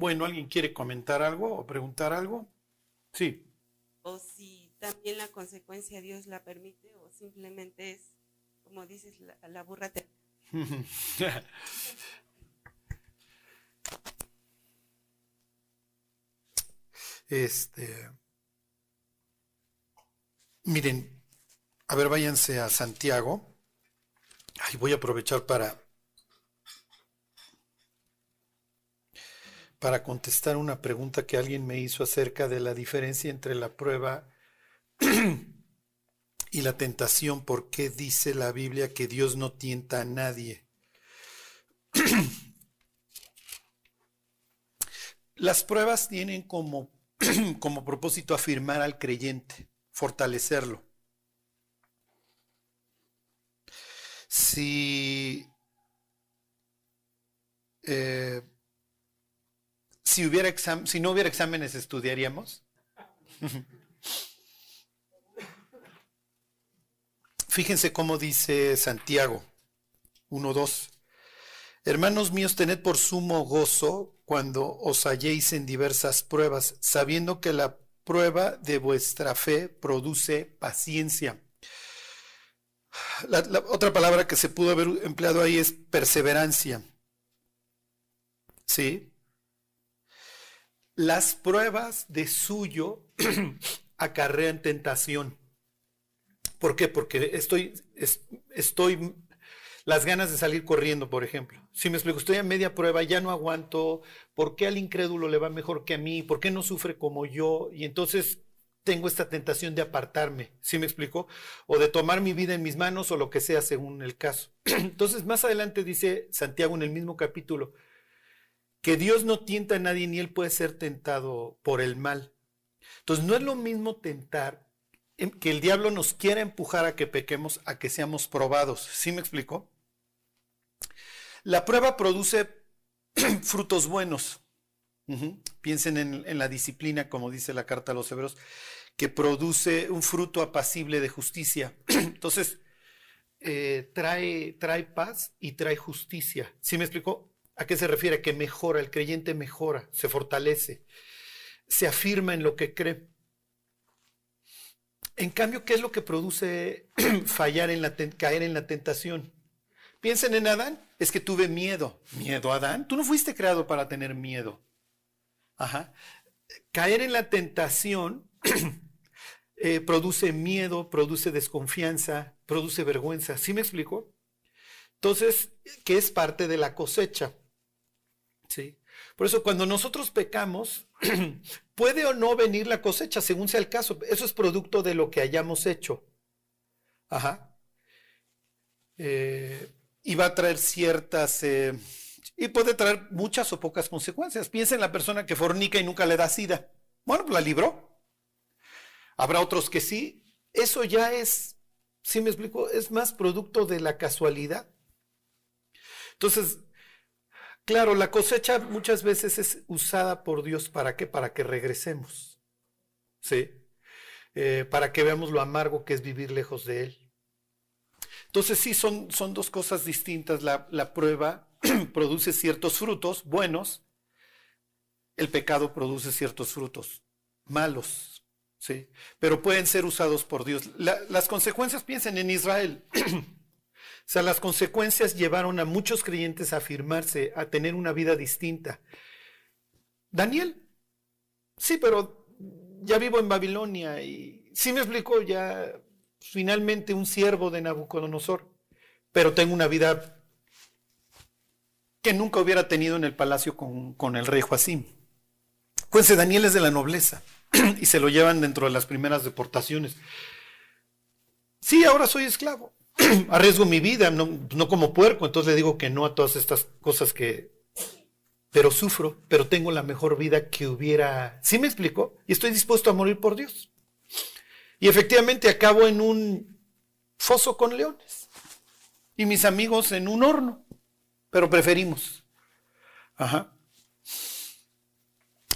Bueno, ¿alguien quiere comentar algo o preguntar algo? Sí. O si también la consecuencia Dios la permite o simplemente es, como dices, la, la burra te... este, miren, a ver, váyanse a Santiago. Ay, voy a aprovechar para para contestar una pregunta que alguien me hizo acerca de la diferencia entre la prueba y la tentación. ¿Por qué dice la Biblia que Dios no tienta a nadie? Las pruebas tienen como, como propósito afirmar al creyente, fortalecerlo. Si eh, si, no hubiera exámenes, ¿estudiaríamos? Fíjense cómo dice Santiago 1.2. Hermanos míos, tened por sumo gozo cuando os halléis en diversas pruebas, sabiendo que la prueba de vuestra fe produce paciencia. la otra palabra que se pudo haber empleado ahí es perseverancia. ¿Sí? Las pruebas de suyo acarrean tentación. ¿Por qué? Porque estoy, estoy, las ganas de salir corriendo, por ejemplo. Si me explico, estoy a media prueba, ya no aguanto, ¿por qué al incrédulo le va mejor que a mí? ¿Por qué no sufre como yo? Y entonces tengo esta tentación de apartarme, ¿sí me explico? O de tomar mi vida en mis manos o lo que sea según el caso. Entonces, más adelante dice Santiago en el mismo capítulo, que Dios no tienta a nadie ni él puede ser tentado por el mal. Entonces no es lo mismo tentar que el diablo nos quiera empujar a que pequemos, a que seamos probados. ¿Sí me explico? La prueba produce frutos buenos. Piensen en, la disciplina, como dice la carta a los hebreos, que produce un fruto apacible de justicia. Entonces, eh, trae, trae paz y trae justicia. ¿Sí me explico? ¿A qué se refiere? Que mejora, el creyente mejora, se fortalece, se afirma en lo que cree. En cambio, ¿qué es lo que produce fallar en la caer en la tentación? Piensen en Adán, es que tuve miedo. ¿Miedo, Adán? Tú no fuiste creado para tener miedo. Ajá. Caer en la tentación eh, produce miedo, produce desconfianza, produce vergüenza. ¿Sí me explico? Entonces, ¿qué es parte de la cosecha? ¿Sí? Por eso cuando nosotros pecamos, puede o no venir la cosecha, según sea el caso. Eso es producto de lo que hayamos hecho. Ajá. Eh, y va a traer ciertas... Eh, y puede traer muchas o pocas consecuencias. Piensa en la persona que fornica y nunca le da sida. Bueno, la libró. Habrá otros que sí. Eso ya es, si me explico, es más producto de la casualidad. Entonces, Claro, la cosecha muchas veces es usada por Dios para qué? Para que regresemos. ¿Sí? Eh, para que veamos lo amargo que es vivir lejos de Él. Entonces sí, son, son dos cosas distintas. La, la prueba produce ciertos frutos buenos, el pecado produce ciertos frutos malos. ¿sí? Pero pueden ser usados por Dios. las consecuencias, piensen en Israel. O sea, las consecuencias llevaron a muchos creyentes a afirmarse, a tener una vida distinta. Daniel, sí, pero ya vivo en Babilonia y sí me explicó ya finalmente un siervo de Nabucodonosor, pero tengo una vida que nunca hubiera tenido en el palacio con, con el rey Joacim. Cuénse, Daniel es de la nobleza y se lo llevan dentro de las primeras deportaciones. Sí, ahora soy esclavo, arriesgo mi vida, no, como puerco, entonces le digo que no a todas estas cosas que... Pero sufro, pero tengo la mejor vida que hubiera... ¿Sí me explico? Y estoy dispuesto a morir por Dios. Y efectivamente acabo en un foso con leones. Y mis amigos en un horno. Pero preferimos. Ajá.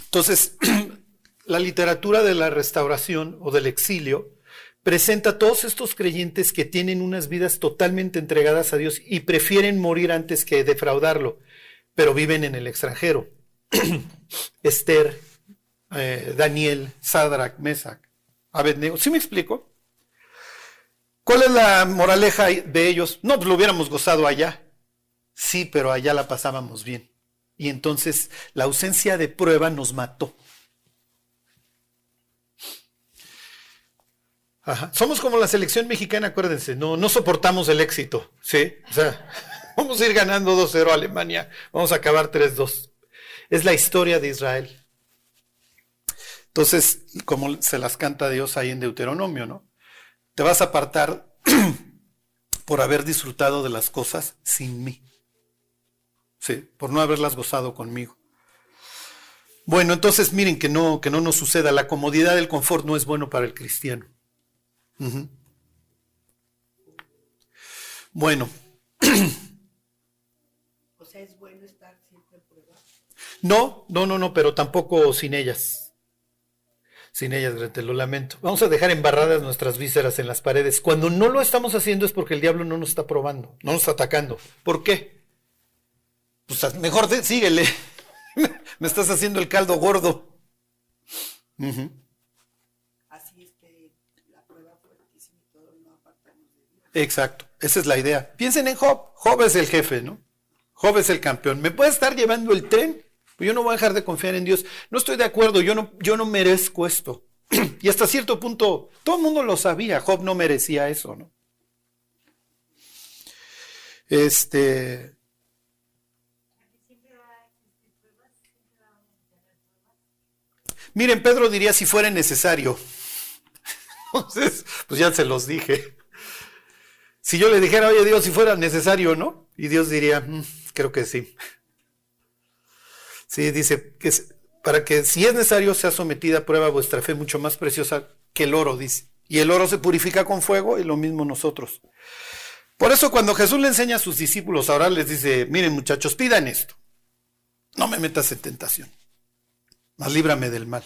Entonces, la literatura de la restauración o del exilio presenta a todos estos creyentes que tienen unas vidas totalmente entregadas a Dios y prefieren morir antes que defraudarlo, pero viven en el extranjero. Esther, eh, Daniel, Sadrach, Mesach, Abednego. ¿Sí me explico? ¿Cuál es la moraleja de ellos? No, pues lo hubiéramos gozado allá. Sí, pero allá la pasábamos bien. Y entonces la ausencia de prueba nos mató. Somos como la selección mexicana, acuérdense, no, soportamos el éxito, ¿sí? O sea, vamos a ir ganando 2-0 a Alemania, vamos a acabar 3-2. Es la historia de Israel. Entonces, como se las canta Dios ahí en Deuteronomio, ¿no? Te vas a apartar por haber disfrutado de las cosas sin mí. Sí, por no haberlas gozado conmigo. Bueno, entonces miren que no, que no nos suceda. La comodidad del confort no es bueno para el cristiano. Bueno. O sea, es bueno estar siempre en prueba. No, no, no, no, pero tampoco sin ellas. Sin ellas, te lo lamento. Vamos a dejar embarradas nuestras vísceras en las paredes. Cuando no lo estamos haciendo es porque el diablo no nos está probando, no nos está atacando. ¿Por qué? Pues mejor síguele. Me estás haciendo el caldo gordo. Exacto, esa es la idea. Piensen en Job. Job es el jefe, ¿no? Job es el campeón. ¿Me puede estar llevando el tren? Pues yo no voy a dejar de confiar en Dios. No estoy de acuerdo, yo no, yo no merezco esto. y hasta cierto punto, todo el mundo lo sabía, Job no merecía eso, ¿no? Este. Miren, Pedro diría si fuera necesario. Entonces, pues ya se los dije. Si yo le dijera, oye Dios, si fuera necesario, ¿no? Y Dios diría, mm, creo que sí. Sí, dice que para que si es necesario sea sometida a prueba vuestra fe mucho más preciosa que el oro, dice. Y el oro se purifica con fuego y lo mismo nosotros. Por eso cuando Jesús le enseña a sus discípulos ahora les dice, miren muchachos, pidan esto. No me metas en tentación, mas líbrame del mal.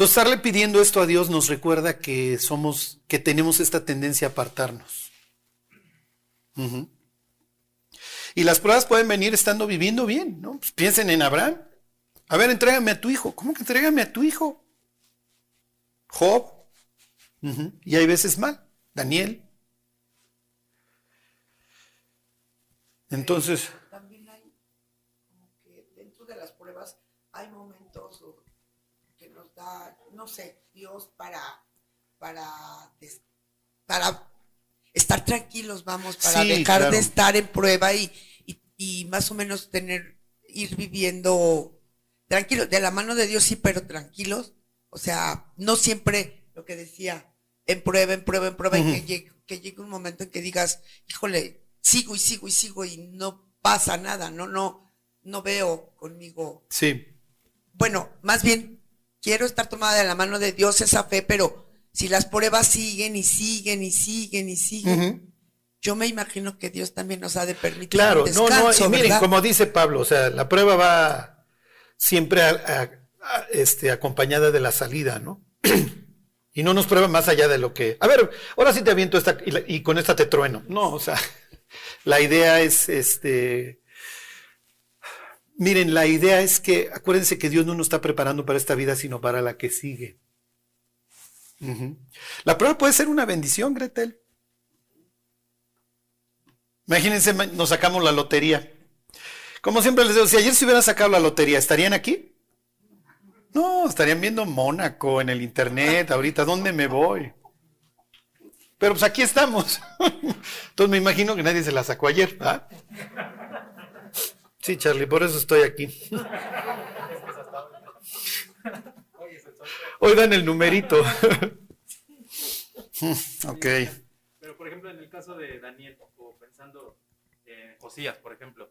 Entonces, estarle pidiendo esto a Dios nos recuerda que somos, que tenemos esta tendencia a apartarnos. Y las pruebas pueden venir estando viviendo bien, ¿no? Pues piensen en Abraham. A ver, entrégame a tu hijo. ¿Cómo que entrégame a tu hijo? Job. Y hay veces mal. Daniel. Entonces. No sé, Dios para, para, para estar tranquilos, vamos, para dejar de estar en prueba y, y, más o menos tener, ir viviendo tranquilos, de la mano de Dios sí, pero tranquilos. O sea, no siempre lo que decía, en prueba, en prueba, en prueba, y que llegue, que llegue un momento en que digas, híjole, sigo y sigo y sigo y no pasa nada, no, no, no veo conmigo. Sí. Bueno, más bien quiero estar tomada de la mano de Dios esa fe, pero si las pruebas siguen y siguen y siguen y siguen, yo me imagino que Dios también nos ha de permitir. Claro, no, no, y miren, como dice Pablo, o sea, la prueba va siempre este, acompañada de la salida, ¿no? y no nos prueba más allá de lo que. A ver, ahora sí te aviento esta y, y con esta te trueno. No, o sea, la idea es este Miren, la idea es que, acuérdense que Dios no nos está preparando para esta vida, sino para la que sigue. La prueba puede ser una bendición, Gretel. Imagínense, nos sacamos la lotería. Como siempre les digo, si ayer se hubieran sacado la lotería, ¿estarían aquí? No, estarían viendo Mónaco en el internet, ahorita, ¿dónde me voy? Pero pues aquí estamos. Entonces me imagino que nadie se la sacó ayer. ¿ah? Sí, Charlie, por eso estoy aquí. Hoy dan el numerito. ok. Pero, por ejemplo, en el caso de Daniel, o pensando en Josías, por ejemplo,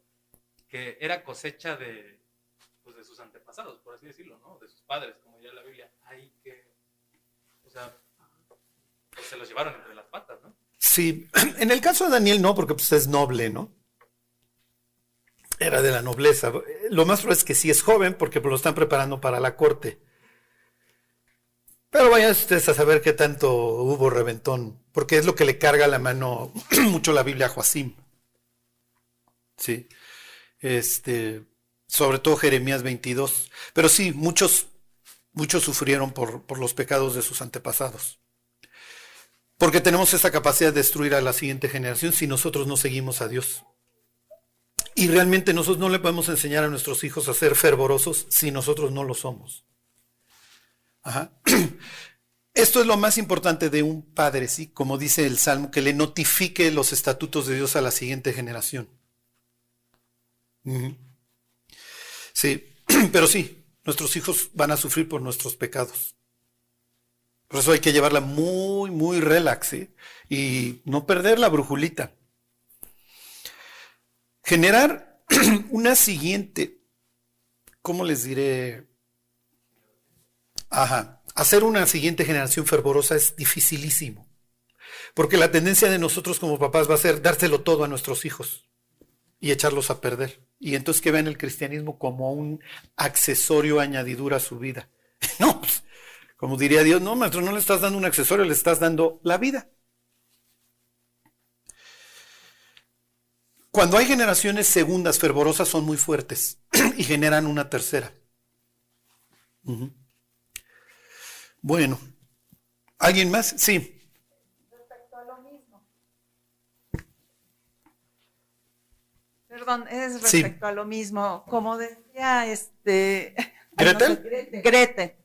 que era cosecha de, pues, de sus antepasados, por así decirlo, ¿no? De sus padres, como ya la Biblia. Hay que, o sea, pues, se los llevaron entre las patas, ¿no? Sí, en el caso de Daniel no, porque pues es noble, ¿no? Era de la nobleza. Lo más probable es que sí es joven porque lo están preparando para la corte. Pero vayan ustedes a saber qué tanto hubo reventón, porque es lo que le carga la mano mucho la Biblia a Joacim. Sí. Este, sobre todo Jeremías 22. Pero sí, muchos, muchos sufrieron por, por los pecados de sus antepasados. Porque tenemos esa capacidad de destruir a la siguiente generación si nosotros no seguimos a Dios. Y realmente nosotros no le podemos enseñar a nuestros hijos a ser fervorosos si nosotros no lo somos. Esto es lo más importante de un padre, ¿sí? Como dice el Salmo, que le notifique los estatutos de Dios a la siguiente generación. Sí, pero sí, nuestros hijos van a sufrir por nuestros pecados. Por eso hay que llevarla muy, muy relax y no perder la brujulita. Generar una siguiente, ¿cómo les diré? Ajá, hacer una siguiente generación fervorosa es dificilísimo. Porque la tendencia de nosotros como papás va a ser dárselo todo a nuestros hijos y echarlos a perder. Y entonces que vean el cristianismo como un accesorio añadidura a su vida. No, pues, como diría Dios, no, maestro, no le estás dando un accesorio, le estás dando la vida. Cuando hay generaciones segundas fervorosas son muy fuertes y generan una tercera. Bueno, ¿alguien más? Sí. Respecto a lo mismo. Perdón, es respecto a lo mismo. Como decía este Grete. Grete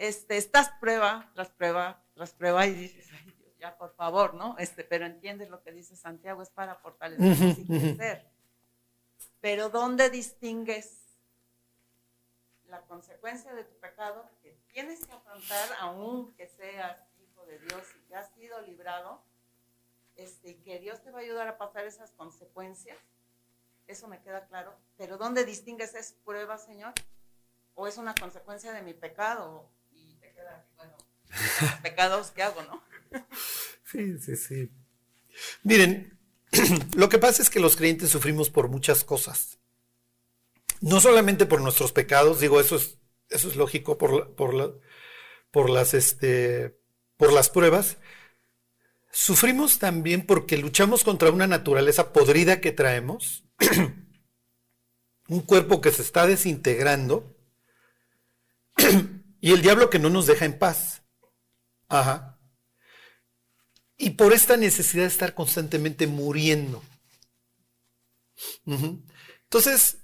este, estás prueba tras prueba tras prueba y dices, ay ya por favor, ¿no? Este, pero entiendes lo que dice Santiago, es para fortalecer y crecer. Pero ¿dónde distingues la consecuencia de tu pecado que tienes que afrontar aunque seas hijo de Dios y que has sido librado? Este, que Dios te va a ayudar a pasar esas consecuencias. Eso me queda claro. Pero ¿dónde distingues es prueba, Señor? ¿O es una consecuencia de mi pecado? bueno, pecados que hago, ¿no? Sí, sí, sí. Miren, lo que pasa es que los creyentes sufrimos por muchas cosas. No solamente por nuestros pecados, digo, eso es, eso es lógico por, por, por, las, este, por las pruebas. Sufrimos también porque luchamos contra una naturaleza podrida que traemos, un cuerpo que se está desintegrando y el diablo que no nos deja en paz. Ajá. Y por esta necesidad de estar constantemente muriendo. Entonces,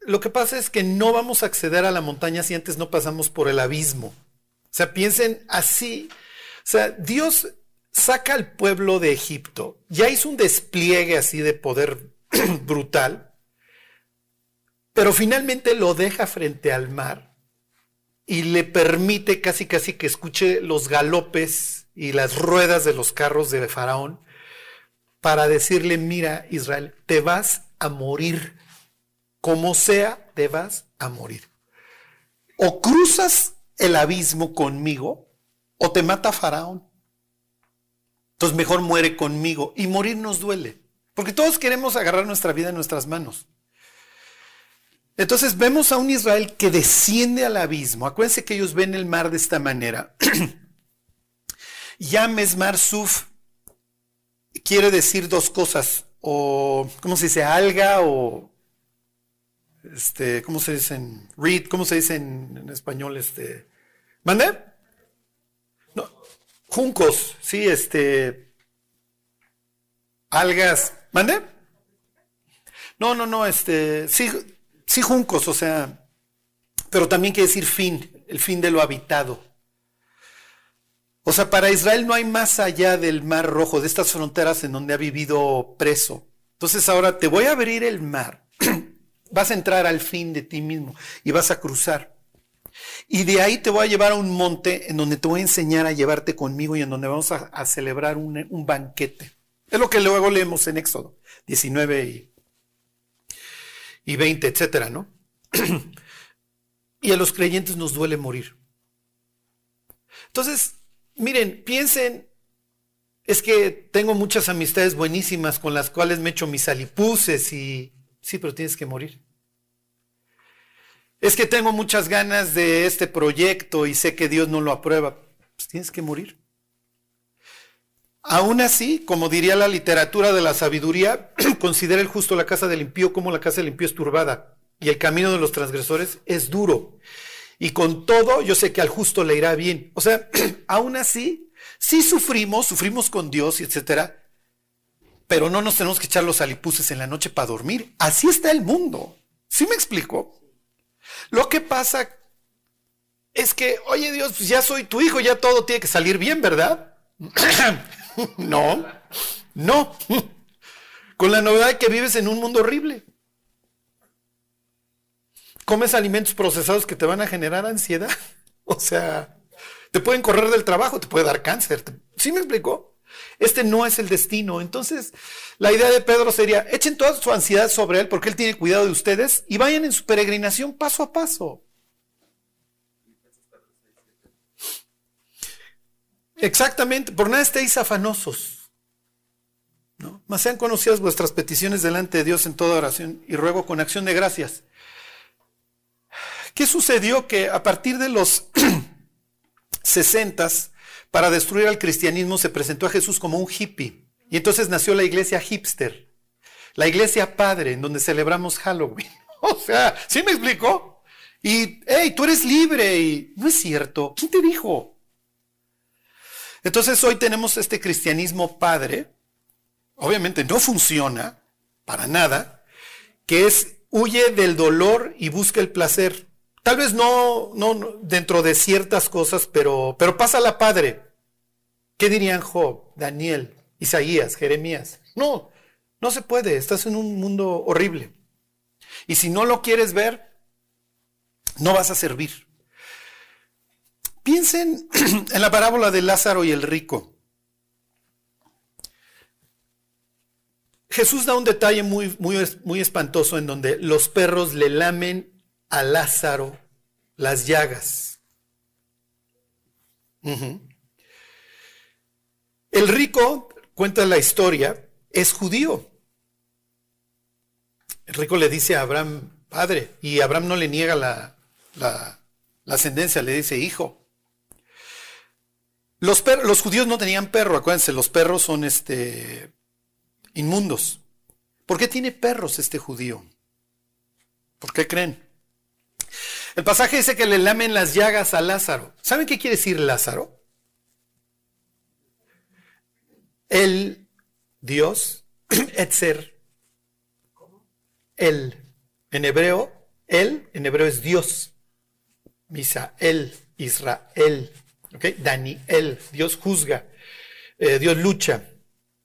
lo que pasa es que no vamos a acceder a la montaña si antes no pasamos por el abismo. O sea, piensen así. O sea, Dios saca al pueblo de Egipto. Ya hizo un despliegue así de poder brutal. Pero finalmente lo deja frente al mar y le permite casi casi que escuche los galopes y las ruedas de los carros de Faraón para decirle, mira Israel, te vas a morir, como sea, te vas a morir. O cruzas el abismo conmigo o te mata Faraón. Entonces mejor muere conmigo y morir nos duele, porque todos queremos agarrar nuestra vida en nuestras manos. Entonces vemos a un Israel que desciende al abismo. Acuérdense que ellos ven el mar de esta manera. Yames Mar Suf quiere decir dos cosas. O, ¿cómo se dice? Alga o, este, ¿cómo se dice en read? ¿Cómo se dice en, español? Este, ¿mande? No, juncos, sí, este, algas, ¿mande? No, no, no, este, sí, Sí, juncos, o sea, pero también quiere decir fin, el fin de lo habitado. O sea, para Israel no hay más allá del mar rojo, de estas fronteras en donde ha vivido preso. Entonces ahora te voy a abrir el mar, vas a entrar al fin de ti mismo y vas a cruzar. Y de ahí te voy a llevar a un monte en donde te voy a enseñar a llevarte conmigo y en donde vamos a, celebrar un, banquete. Es lo que luego leemos en Éxodo 19 y y 20, etcétera, ¿no? y a los creyentes nos duele morir. Entonces, miren, piensen, es que tengo muchas amistades buenísimas con las cuales me echo mis alipuses y sí, pero tienes que morir. Es que tengo muchas ganas de este proyecto y sé que Dios no lo aprueba. Pues tienes que morir. Aún así, como diría la literatura de la sabiduría, considera el justo la casa del impío como la casa del impío es turbada. y el camino de los transgresores es duro. Y con todo, yo sé que al justo le irá bien. O sea, aún así, sí sufrimos, sufrimos con Dios etcétera, pero no nos tenemos que echar los alipuses en la noche para dormir. Así está el mundo. ¿Sí me explico? Lo que pasa es que, oye Dios, pues ya soy tu hijo, ya todo tiene que salir bien, ¿verdad? no, no. Con la novedad de que vives en un mundo horrible. Comes alimentos procesados que te van a generar ansiedad. O sea, te pueden correr del trabajo, te puede dar cáncer. ¿Sí me explicó? Este no es el destino. Entonces, la idea de Pedro sería, echen toda su ansiedad sobre él porque él tiene cuidado de ustedes y vayan en su peregrinación paso a paso. Exactamente, por nada estéis afanosos. ¿no? Mas sean conocidas vuestras peticiones delante de Dios en toda oración y ruego con acción de gracias. ¿Qué sucedió? Que a partir de los sesentas, para destruir al cristianismo, se presentó a Jesús como un hippie. Y entonces nació la iglesia hipster, la iglesia padre, en donde celebramos Halloween. O sea, ¿sí me explicó? Y, hey, tú eres libre. Y no es cierto. ¿Quién te dijo? Entonces hoy tenemos este cristianismo padre, obviamente no funciona para nada, que es huye del dolor y busca el placer. Tal vez no, no dentro de ciertas cosas, pero, pero pasa la padre. ¿Qué dirían Job, Daniel, Isaías, Jeremías? No, no se puede, estás en un mundo horrible. Y si no lo quieres ver, no vas a servir. Piensen en la parábola de Lázaro y el rico. Jesús da un detalle muy, muy, muy espantoso en donde los perros le lamen a Lázaro las llagas. El rico, cuenta la historia, es judío. El rico le dice a Abraham, padre, y Abraham no le niega la, la ascendencia, le dice, hijo. Los, los judíos no tenían perro, acuérdense, los perros son este, inmundos. ¿Por qué tiene perros este judío? ¿Por qué creen? El pasaje dice que le lamen las llagas a Lázaro. ¿Saben qué quiere decir Lázaro? El Dios, Etzer. El. En hebreo, él, en hebreo es Dios. Misael, Israel. ¿Ok? Daniel, Dios juzga, eh, Dios lucha.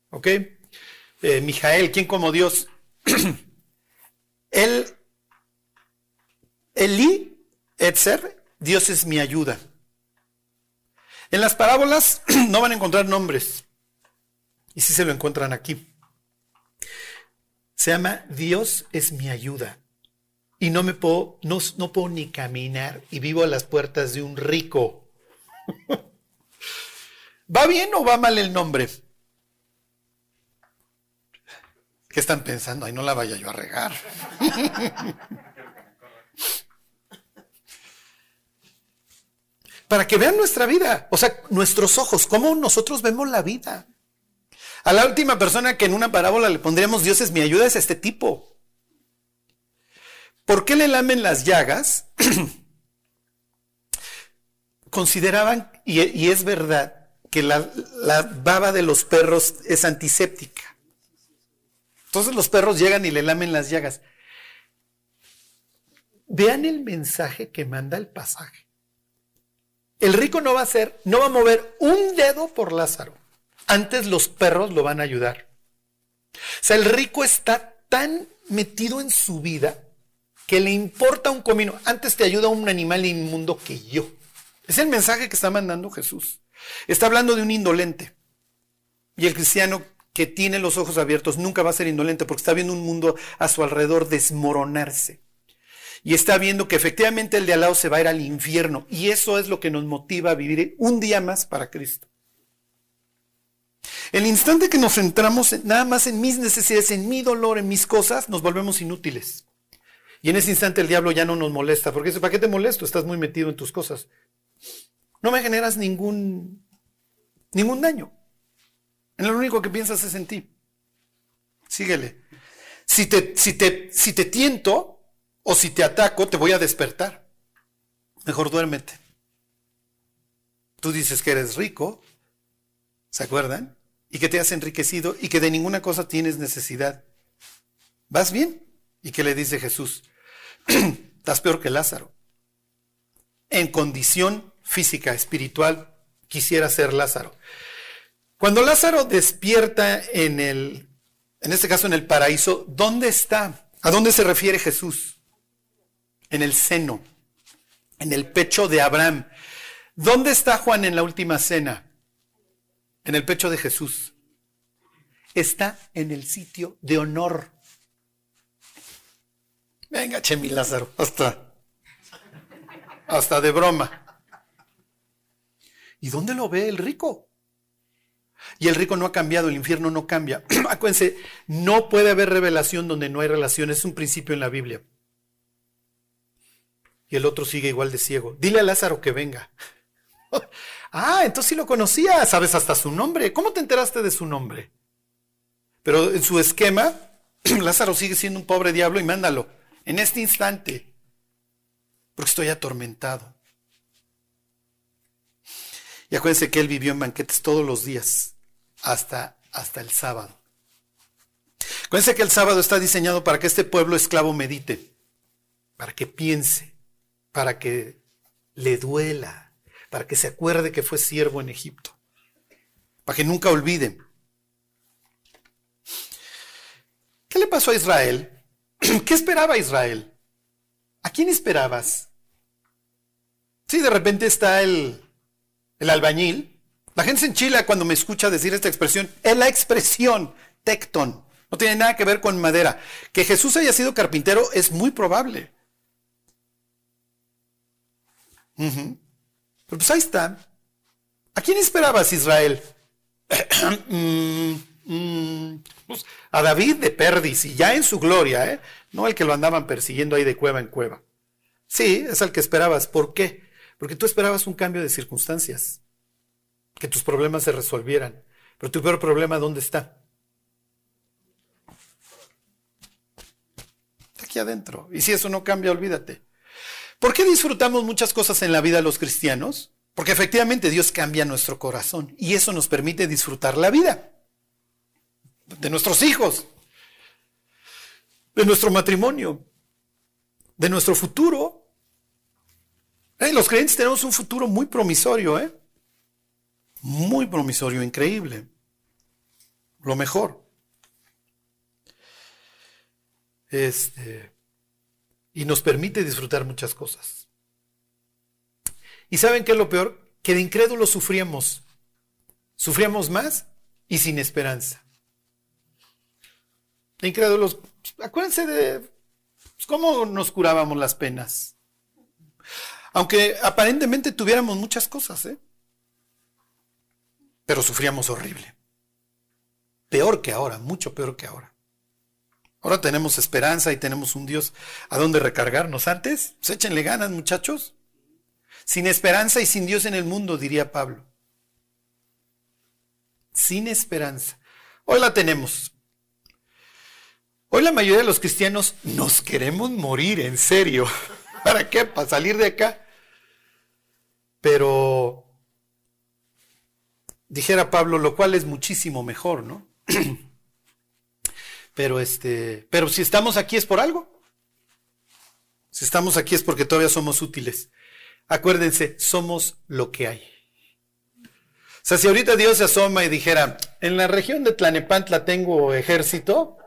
¿Ok? Eh, Mijael, ¿quién como Dios? El, Eli, Etzer, Dios es mi ayuda. En las parábolas no van a encontrar nombres. Y si se lo encuentran aquí. Se llama Dios es mi ayuda. Y no me puedo, no, no puedo ni caminar y vivo a las puertas de un rico. ¿Va bien o va mal el nombre? ¿Qué están pensando? Ay, no la vaya yo a regar. Para que vean nuestra vida, o sea, nuestros ojos, cómo nosotros vemos la vida. A la última persona que en una parábola le pondríamos Dios es mi ayuda es este tipo. ¿Por qué le lamen las llagas? consideraban, y, es verdad, que la, la, baba de los perros es antiséptica. Entonces los perros llegan y le lamen las llagas. Vean el mensaje que manda el pasaje. El rico no va a hacer, no va a mover un dedo por Lázaro. Antes los perros lo van a ayudar. O sea, el rico está tan metido en su vida que le importa un comino. Antes te ayuda un animal inmundo que yo. Es el mensaje que está mandando Jesús. Está hablando de un indolente. Y el cristiano que tiene los ojos abiertos nunca va a ser indolente porque está viendo un mundo a su alrededor desmoronarse. Y está viendo que efectivamente el de al lado se va a ir al infierno. Y eso es lo que nos motiva a vivir un día más para Cristo. El instante que nos centramos nada más en mis necesidades, en mi dolor, en mis cosas, nos volvemos inútiles. Y en ese instante el diablo ya no nos molesta, porque dice, ¿para qué te molesto? Estás muy metido en tus cosas no me generas ningún, ningún daño. En lo único que piensas es en ti. Síguele. Si te, si te, si te tiento, O si te ataco, te voy a despertar. Mejor duérmete. Tú dices que eres rico, ¿se acuerdan? Y que te has enriquecido y que de ninguna cosa tienes necesidad. ¿Vas bien? ¿Y qué le dice Jesús? Estás peor que Lázaro. En condición física, espiritual, quisiera ser Lázaro. Cuando Lázaro despierta en el, en este caso en el paraíso, ¿dónde está? ¿A dónde se refiere Jesús? En el seno, en el pecho de Abraham. ¿Dónde está Juan en la última cena? En el pecho de Jesús. Está en el sitio de honor. Venga, Chemi Lázaro, hasta, hasta de broma. ¿Y dónde lo ve el rico? Y el rico no ha cambiado, el infierno no cambia. Acuérdense, no puede haber revelación donde no hay relación, es un principio en la Biblia. Y el otro sigue igual de ciego. Dile a Lázaro que venga. ah, entonces sí lo conocía, sabes hasta su nombre. ¿Cómo te enteraste de su nombre? Pero en su esquema, Lázaro sigue siendo un pobre diablo y mándalo en este instante, porque estoy atormentado. Y acuérdense que él vivió en banquetes todos los días, hasta, hasta el sábado. Acuérdense que el sábado está diseñado para que este pueblo esclavo medite, para que piense, para que le duela, para que se acuerde que fue siervo en Egipto, para que nunca olvide. ¿Qué le pasó a Israel? ¿Qué esperaba Israel? ¿A quién esperabas? Sí, de repente está el, el albañil. La gente se enchila cuando me escucha decir esta expresión. Es la expresión tecton. No tiene nada que ver con madera. Que Jesús haya sido carpintero es muy probable. Pero pues ahí está. ¿A quién esperabas, Israel? Mm, mm, pues, a David de Perdis y ya en su gloria, ¿eh? no el que lo andaban persiguiendo ahí de cueva en cueva. Sí, es el que esperabas. ¿Por qué? Porque tú esperabas un cambio de circunstancias, que tus problemas se resolvieran. Pero tu peor problema, ¿dónde? Está aquí adentro. Y si eso no cambia, olvídate. ¿Por qué disfrutamos muchas cosas en la vida los cristianos? Porque efectivamente Dios cambia nuestro corazón y eso nos permite disfrutar la vida de nuestros hijos, de nuestro matrimonio, de nuestro futuro. los creyentes tenemos un futuro muy promisorio, ¿eh? Muy promisorio, increíble. Lo mejor. Este, y nos permite disfrutar muchas cosas. ¿Y saben qué es lo peor? Que de incrédulos sufríamos. Sufríamos más y sin esperanza incrédulos, acuérdense de pues, cómo nos curábamos las penas. Aunque aparentemente tuviéramos muchas cosas, ¿eh? Pero sufríamos horrible. Peor que ahora, mucho peor que ahora. Ahora tenemos esperanza y tenemos un Dios a donde recargarnos. Antes, pues échenle ganas, muchachos. Sin esperanza y sin Dios en el mundo, diría Pablo. Sin esperanza. Hoy la tenemos. Hoy la mayoría de los cristianos nos queremos morir, en serio. ¿Para qué? Para salir de acá. Pero, dijera Pablo, lo cual es muchísimo mejor, ¿no? Pero este, pero si estamos aquí es por algo. Si estamos aquí es porque todavía somos útiles. Acuérdense, somos lo que hay. O sea, si ahorita Dios se asoma y dijera, en la región de Tlanepantla tengo ejército,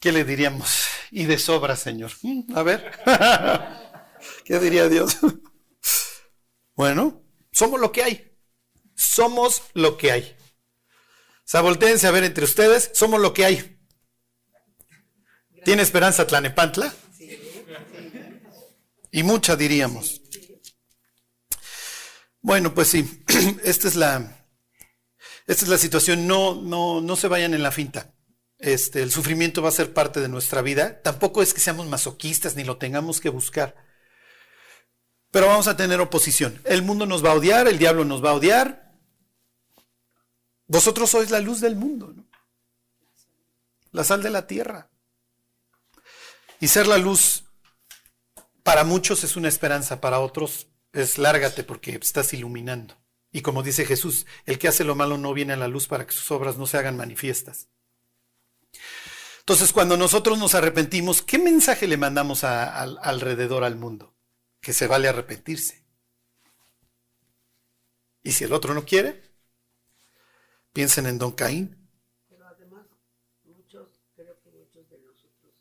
¿qué le diríamos? Y de sobra, Señor. Mm, a ver, ¿qué diría Dios? Bueno, somos lo que hay. Somos lo que hay. O volteense a ver entre ustedes, somos lo que hay. ¿Tiene esperanza Tlanepantla? Y mucha diríamos. Bueno, pues sí, esta es la, esta es la situación. No, no, no se vayan en la finta este, el sufrimiento va a ser parte de nuestra vida. Tampoco es que seamos masoquistas ni lo tengamos que buscar. Pero vamos a tener oposición. El mundo nos va a odiar, el diablo nos va a odiar. Vosotros sois la luz del mundo. la sal de la tierra. Y ser la luz para muchos es una esperanza, para otros es lárgate porque estás iluminando. Y como dice Jesús, el que hace lo malo no viene a la luz para que sus obras no se hagan manifiestas. Entonces, cuando nosotros nos arrepentimos, ¿qué mensaje le mandamos alrededor al mundo? Que se vale arrepentirse. Y si el otro no quiere, piensen en Don Caín. Pero además, muchos, creo que muchos de nosotros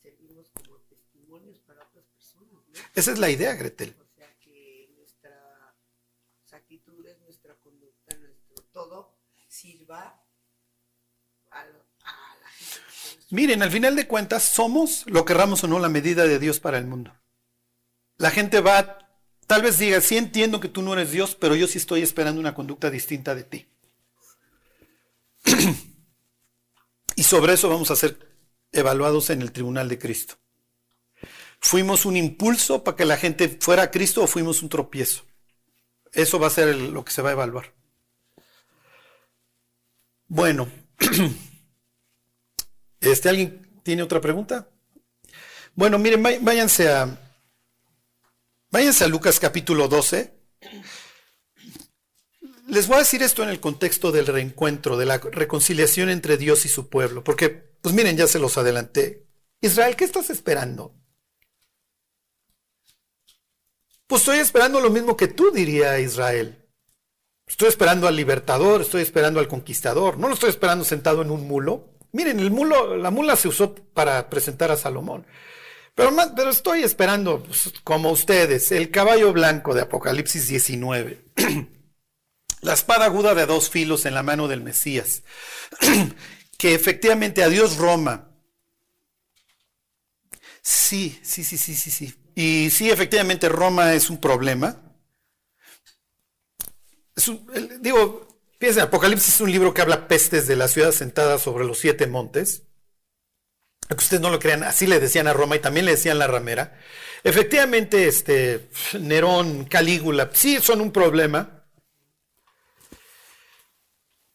servimos como testimonios para otras personas. Esa es la idea, Gretel. O sea, que nuestras actitudes, nuestra conducta, nuestro todo sirva a, la gente. Miren, al final de cuentas, somos, lo querramos o no, la medida de Dios para el mundo. La gente va Tal vez diga, sí entiendo que tú no eres Dios, pero yo sí estoy esperando una conducta distinta de ti. y sobre eso vamos a ser evaluados en el tribunal de Cristo. ¿Fuimos un impulso para que la gente fuera a Cristo o fuimos un tropiezo? Eso va a ser lo que se va a evaluar. Bueno, este, ¿alguien tiene otra pregunta? Bueno, miren, váyanse a Váyanse a Lucas capítulo 12. Les voy a decir esto en el contexto del reencuentro, de la reconciliación entre Dios y su pueblo, porque, pues miren, ya se los adelanté. Israel, ¿qué estás esperando? Pues estoy esperando lo mismo que tú, diría Israel. Estoy esperando al libertador, estoy esperando al conquistador, no lo estoy esperando sentado en un mulo. Miren, el mulo, la mula se usó para presentar a Salomón. Pero, estoy esperando, pues, como ustedes, el caballo blanco de Apocalipsis 19. la espada aguda de dos filos en la mano del Mesías. que efectivamente a Dios Roma. Sí, sí, sí, sí, sí, sí. Y sí, efectivamente Roma es un problema. digo, fíjense, Apocalipsis es un libro que habla pestes de la ciudad sentada sobre los siete montes que ustedes no lo crean, así le decían a Roma y también le decían la ramera. Efectivamente, este, Nerón, Calígula, sí son un problema,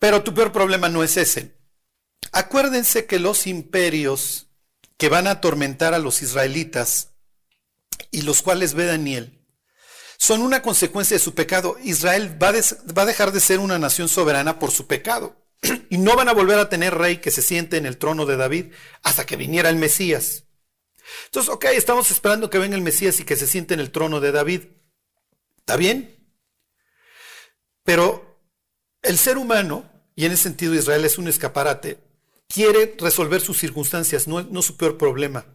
pero tu peor problema no es ese. Acuérdense que los imperios que van a atormentar a los israelitas y los cuales ve Daniel, son una consecuencia de su pecado. Israel va, a dejar de ser una nación soberana por su pecado. y no van a volver a tener rey que se siente en el trono de David hasta que viniera el Mesías. Entonces, ok, estamos esperando que venga el Mesías y que se siente en el trono de David. ¿Está bien? Pero el ser humano, y en ese sentido Israel es un escaparate, quiere resolver sus circunstancias, no, su peor problema.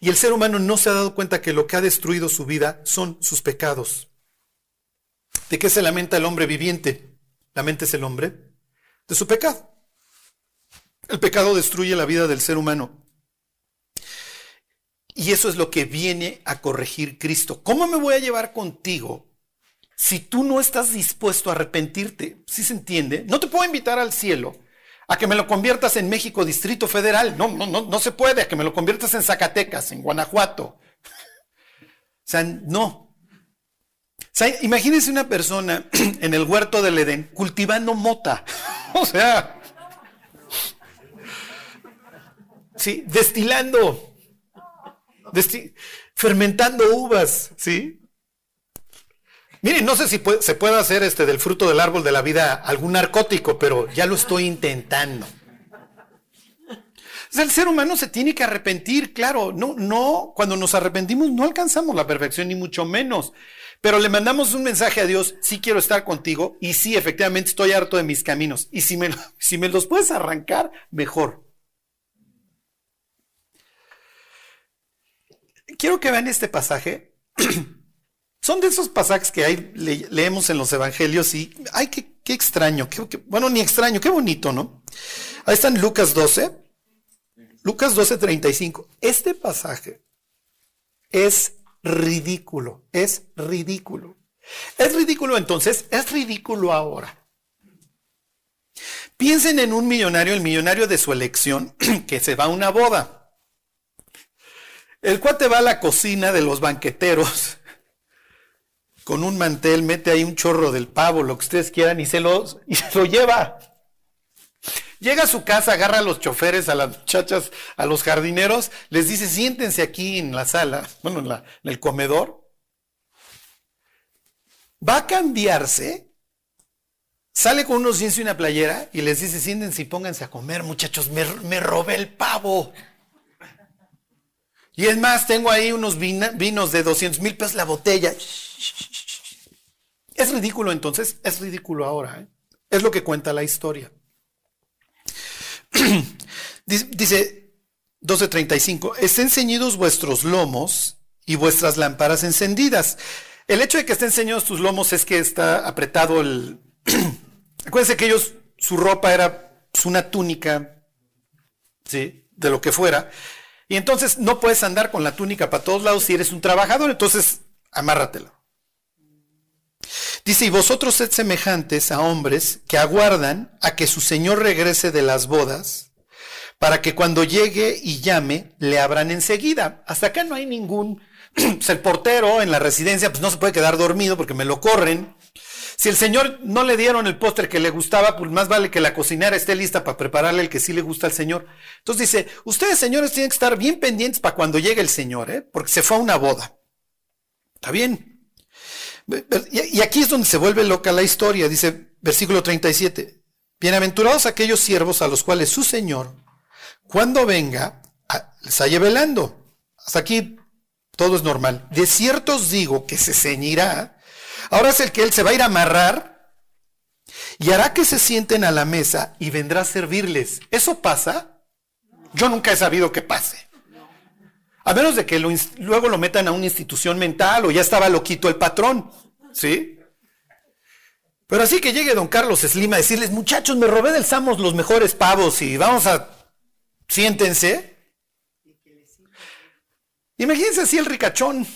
Y el ser humano no se ha dado cuenta que lo que ha destruido su vida son sus pecados. ¿De qué se lamenta el hombre viviente? ¿Lamenta el hombre? de su pecado. El pecado destruye la vida del ser humano. Y eso es lo que viene a corregir Cristo. ¿Cómo me voy a llevar contigo si tú no estás dispuesto a arrepentirte? ¿Sí se entiende? No te puedo invitar al cielo a que me lo conviertas en México Distrito Federal. No, no, no, no se puede, a que me lo conviertas en Zacatecas, en Guanajuato. O sea, no. O imagínense una persona en el huerto del Edén cultivando mota. O sea, sí, destilando, fermentando uvas, ¿sí? Miren, no sé si se puede hacer este del fruto del árbol de la vida algún narcótico, pero ya lo estoy intentando. el ser humano se tiene que arrepentir, claro, no, no, cuando nos arrepentimos no alcanzamos la perfección ni mucho menos. Pero le mandamos un mensaje a Dios, sí quiero estar contigo y sí, efectivamente estoy harto de mis caminos. Y si me, si me los puedes arrancar, mejor. Quiero que vean este pasaje. Son de esos pasajes que hay, leemos en los evangelios y, ay, qué, qué extraño, qué, bueno, ni extraño, qué bonito, ¿no? Ahí está Lucas 12, Lucas 12, 35. Este pasaje es ridículo, es ridículo. Es ridículo entonces, es ridículo ahora. Piensen en un millonario, el millonario de su elección, que se va a una boda. El cuate va a la cocina de los banqueteros con un mantel, mete ahí un chorro del pavo, lo que ustedes quieran, y se lo, y se lo lleva. Llega a su casa, agarra a los choferes, a las muchachas, a los jardineros, les dice, siéntense aquí en la sala, bueno, en, el comedor. Va a cambiarse, sale con unos jeans y una playera y les dice, siéntense y pónganse a comer, muchachos, me, me robé el pavo. Y es más, tengo ahí unos vinos de 200 mil pesos la botella. Es ridículo entonces, es ridículo ahora. ¿eh? Es lo que cuenta la historia. Dice 12.35, estén ceñidos vuestros lomos y vuestras lámparas encendidas. El hecho de que estén ceñidos tus lomos es que está apretado el... Acuérdense que ellos, su ropa era pues, una túnica, ¿sí? De lo que fuera. Y entonces no puedes andar con la túnica para todos lados si eres un trabajador, entonces amárratela. Dice, y vosotros sed semejantes a hombres que aguardan a que su Señor regrese de las bodas, para que cuando llegue y llame, le abran enseguida. Hasta acá no hay ningún, el portero en la residencia, pues no se puede quedar dormido porque me lo corren. Si el Señor no le dieron el postre que le gustaba, pues más vale que la cocinera esté lista para prepararle el que sí le gusta al Señor. Entonces dice, ustedes señores tienen que estar bien pendientes para cuando llegue el Señor, ¿eh? porque se fue a una boda. ¿Está bien? Y aquí es donde se vuelve loca la historia, dice versículo 37. Bienaventurados aquellos siervos a los cuales su Señor, cuando venga, les haya velando. Hasta aquí todo es normal. De cierto os digo que se ceñirá Ahora es el que él se va a ir a amarrar y hará que se sienten a la mesa y vendrá a servirles. ¿Eso pasa? Yo nunca he sabido que pase. A menos de que luego lo metan a una institución mental o ya estaba loquito el patrón. ¿Sí? Pero así que llegue don Carlos Slim a decirles, muchachos, me robé del Samos los mejores pavos y vamos a... Siéntense. Imagínense así el ricachón.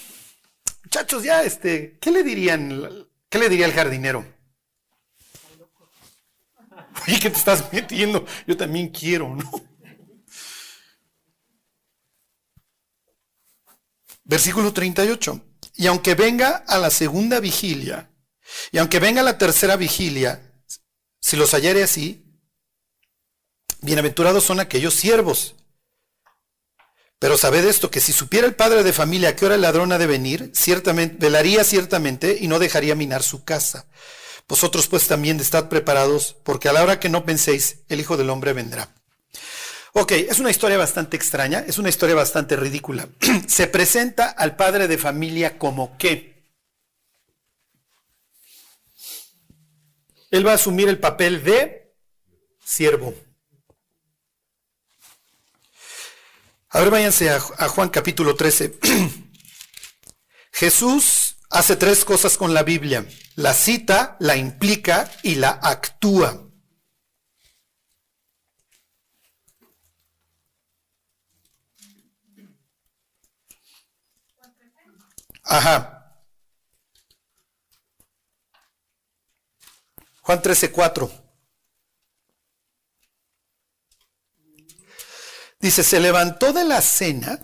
Muchachos, ya, este, ¿qué le dirían? ¿Qué le diría el jardinero? Oye, ¿qué te estás metiendo? Yo también quiero, ¿no? Versículo 38. Y aunque venga a la segunda vigilia, y aunque venga a la tercera vigilia, si los hallare así, bienaventurados son aquellos siervos pero sabed esto, que si supiera el padre de familia a qué hora el ladrón ha de venir, ciertamente, velaría ciertamente y no dejaría minar su casa. Vosotros pues también estad preparados, porque a la hora que no penséis, el Hijo del Hombre vendrá. Ok, es una historia bastante extraña, es una historia bastante ridícula. Se presenta al padre de familia como qué. Él va a asumir el papel de siervo. Ahora váyanse a, a Juan capítulo 13. Jesús hace tres cosas con la Biblia. La cita, la implica y la actúa. Ajá. Juan 13, 4. Dice, se levantó de la cena,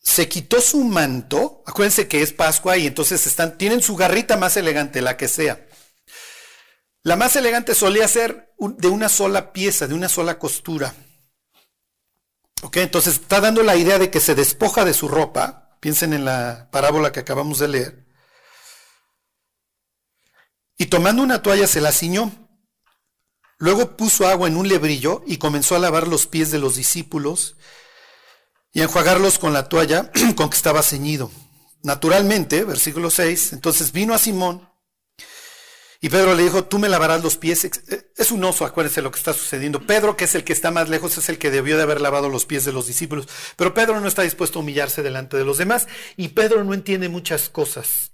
se quitó su manto, acuérdense que es Pascua y entonces están, tienen su garrita más elegante, la que sea. La más elegante solía ser de una sola pieza, de una sola costura. ¿Ok? Entonces está dando la idea de que se despoja de su ropa. Piensen en la parábola que acabamos de leer. Y tomando una toalla se la ciñó. Luego puso agua en un lebrillo y comenzó a lavar los pies de los discípulos y a enjuagarlos con la toalla con que estaba ceñido. Naturalmente, versículo 6, entonces vino a Simón y Pedro le dijo, tú me lavarás los pies. Eh, es un oso, acuérdense lo que está sucediendo. Pedro, que es el que está más lejos, es el que debió de haber lavado los pies de los discípulos. Pero Pedro no está dispuesto a humillarse delante de los demás y Pedro no entiende muchas cosas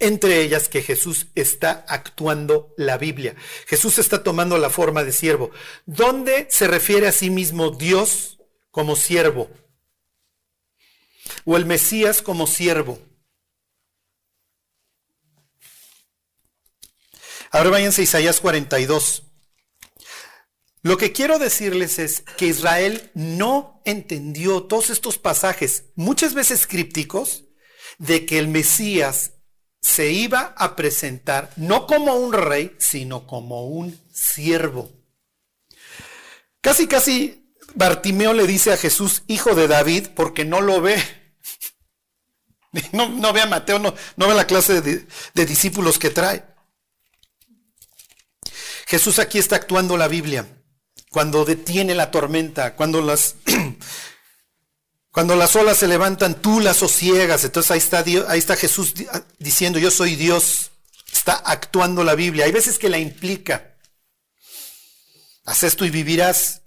entre ellas que Jesús está actuando la Biblia. Jesús está tomando la forma de siervo. ¿Dónde se refiere a sí mismo Dios como siervo? O el Mesías como siervo. Ahora váyanse a Isaías 42. Lo que quiero decirles es que Israel no entendió todos estos pasajes, muchas veces crípticos, de que el Mesías se iba a presentar no como un rey, sino como un siervo. Casi, casi Bartimeo le dice a Jesús, hijo de David, porque no lo ve. No, ve a Mateo, no, no ve la clase de discípulos que trae. Jesús aquí está actuando la Biblia. Cuando detiene la tormenta, cuando las, cuando las olas se levantan, tú las sosiegas. Entonces ahí está, ahí está Jesús diciendo, yo soy Dios. Está actuando la Biblia. Hay veces que la implica. Haz esto y vivirás.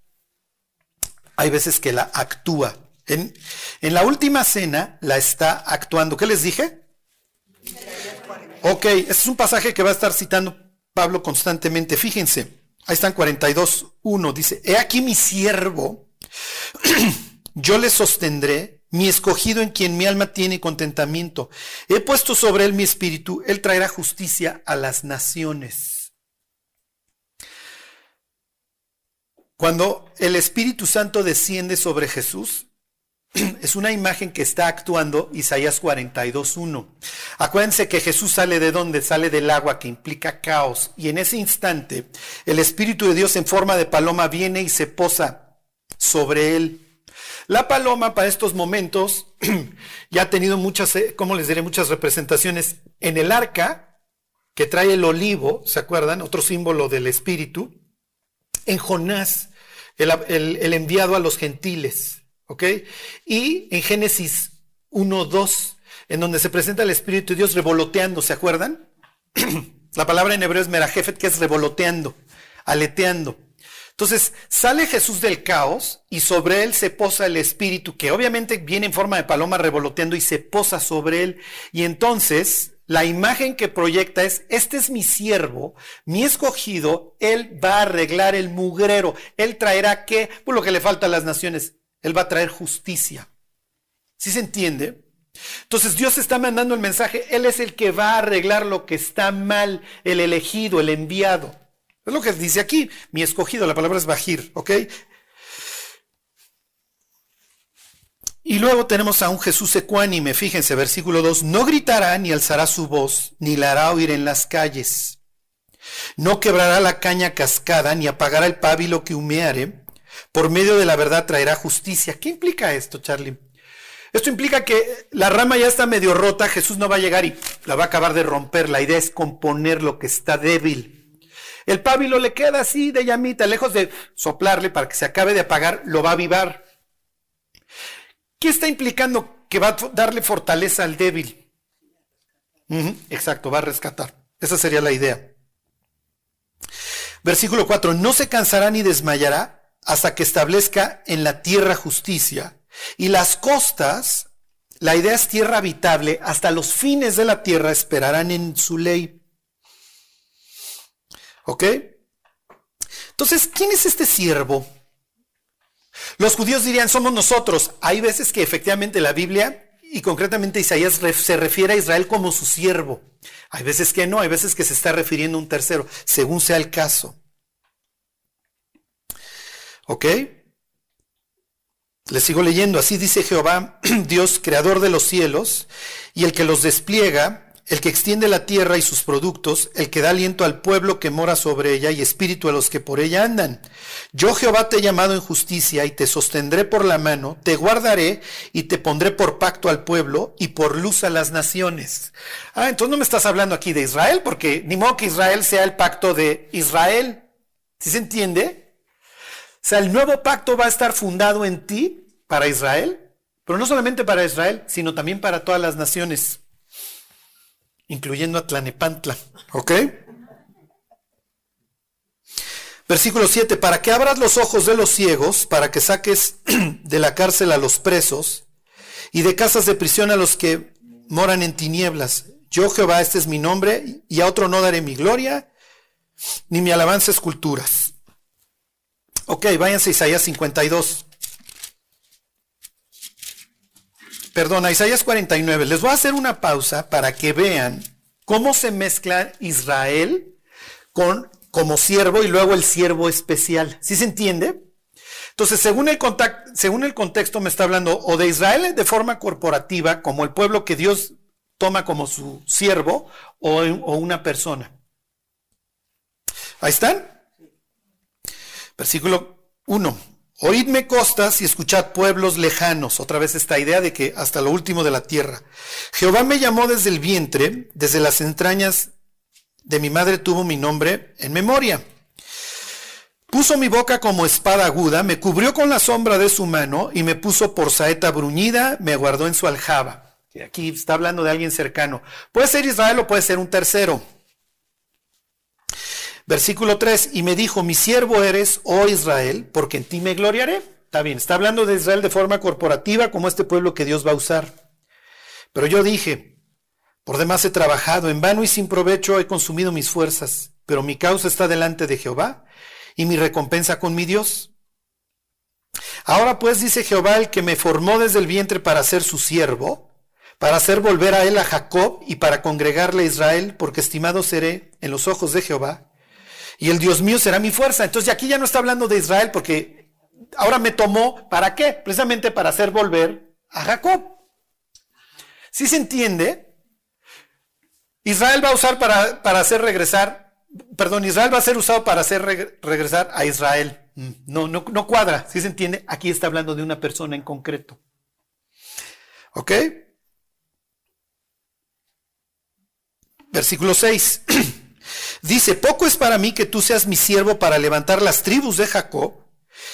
Hay veces que la actúa. En, en la última cena la está actuando. ¿Qué les dije? Ok, este es un pasaje que va a estar citando Pablo constantemente. Fíjense, ahí están 42.1. Dice, he aquí mi siervo, yo le sostendré, mi escogido en quien mi alma tiene contentamiento. He puesto sobre él mi espíritu, él traerá justicia a las naciones. Cuando el Espíritu Santo desciende sobre Jesús, es una imagen que está actuando Isaías 42.1. Acuérdense que Jesús sale de donde? Sale del agua que implica caos. Y en ese instante el Espíritu de Dios en forma de paloma viene y se posa sobre él. La paloma para estos momentos ya ha tenido muchas, eh, ¿cómo les diré? Muchas representaciones. En el arca, que trae el olivo, ¿se acuerdan? Otro símbolo del Espíritu. En Jonás, el, enviado a los gentiles, ¿ok? Y en Génesis 1, 2, en donde se presenta el Espíritu de Dios revoloteando, ¿se acuerdan? La palabra en hebreo es merajefet, que es revoloteando, aleteando. Entonces sale Jesús del caos y sobre él se posa el Espíritu, que obviamente viene en forma de paloma revoloteando y se posa sobre él. Y entonces la imagen que proyecta es, este es mi siervo, mi escogido, él va a arreglar el mugrero, él traerá qué, por lo que le falta a las naciones, él va a traer justicia. ¿Sí se entiende? Entonces Dios está mandando el mensaje, Él es el que va a arreglar lo que está mal, el elegido, el enviado. Es lo que dice aquí, mi escogido, la palabra es bajir, ¿ok? Y luego tenemos a un Jesús ecuánime, fíjense, versículo 2, no gritará ni alzará su voz, ni la hará oír en las calles. No quebrará la caña cascada, ni apagará el pábilo que humeare. Por medio de la verdad traerá justicia. ¿Qué implica esto, Charlie? Esto implica que la rama ya está medio rota, Jesús no va a llegar y la va a acabar de romper. La idea es componer lo que está débil. El pábilo le queda así de llamita, lejos de soplarle para que se acabe de apagar, lo va a avivar. ¿Qué está implicando? Que va a darle fortaleza al débil. exacto, va a rescatar. Esa sería la idea. Versículo 4, no se cansará ni desmayará hasta que establezca en la tierra justicia. Y las costas, la idea es tierra habitable, hasta los fines de la tierra esperarán en su ley. ¿Ok? Entonces, ¿quién es este siervo? Los judíos dirían, somos nosotros. Hay veces que efectivamente la Biblia y concretamente Isaías se refiere a Israel como su siervo. Hay veces que no, hay veces que se está refiriendo a un tercero, según sea el caso. ¿Ok? Les sigo leyendo. Así dice Jehová, Dios, creador de los cielos, y el que los despliega, el que extiende la tierra y sus productos, el que da aliento al pueblo que mora sobre ella y espíritu a los que por ella andan. Yo Jehová te he llamado en justicia y te sostendré por la mano, te guardaré y te pondré por pacto al pueblo y por luz a las naciones. Ah, entonces no me estás hablando aquí de Israel, porque ni modo que Israel sea el pacto de Israel. ¿Sí se entiende? O sea, el nuevo pacto va a estar fundado en ti para Israel, pero no solamente para Israel, sino también para todas las naciones incluyendo a Tlanepantla. ¿Ok? Versículo 7, para que abras los ojos de los ciegos, para que saques de la cárcel a los presos y de casas de prisión a los que moran en tinieblas. Yo Jehová, este es mi nombre, y a otro no daré mi gloria, ni mi alabanza esculturas. Ok, váyanse a Isaías 52. Perdón, a Isaías 49. Les voy a hacer una pausa para que vean cómo se mezcla Israel con como siervo y luego el siervo especial. ¿Sí se entiende? Entonces, según el, según el contexto me está hablando o de Israel de forma corporativa, como el pueblo que Dios toma como su siervo, o, o una persona. Ahí están. Versículo 1. Oídme costas y escuchad pueblos lejanos. Otra vez esta idea de que hasta lo último de la tierra. Jehová me llamó desde el vientre, desde las entrañas de mi madre tuvo mi nombre en memoria. Puso mi boca como espada aguda, me cubrió con la sombra de su mano y me puso por saeta bruñida, me guardó en su aljaba. Aquí está hablando de alguien cercano. Puede ser Israel o puede ser un tercero. Versículo 3, y me dijo, mi siervo eres, oh Israel, porque en ti me gloriaré. Está bien, está hablando de Israel de forma corporativa como este pueblo que Dios va a usar. Pero yo dije, por demás he trabajado, en vano y sin provecho he consumido mis fuerzas, pero mi causa está delante de Jehová y mi recompensa con mi Dios. Ahora pues dice Jehová, el que me formó desde el vientre para ser su siervo, para hacer volver a él a Jacob y para congregarle a Israel, porque estimado seré en los ojos de Jehová, y el Dios mío será mi fuerza. Entonces aquí ya no está hablando de Israel, porque ahora me tomó, ¿para qué? Precisamente para hacer volver a Jacob. Si se entiende? Israel va a usar para, para hacer regresar perdón, Israel va a ser usado para hacer regresar a Israel. Mm, no, no, no cuadra, si se entiende, aquí está hablando de una persona en concreto. ¿Ok? Versículo 6. Dice, poco es para mí que tú seas mi siervo para levantar las tribus de Jacob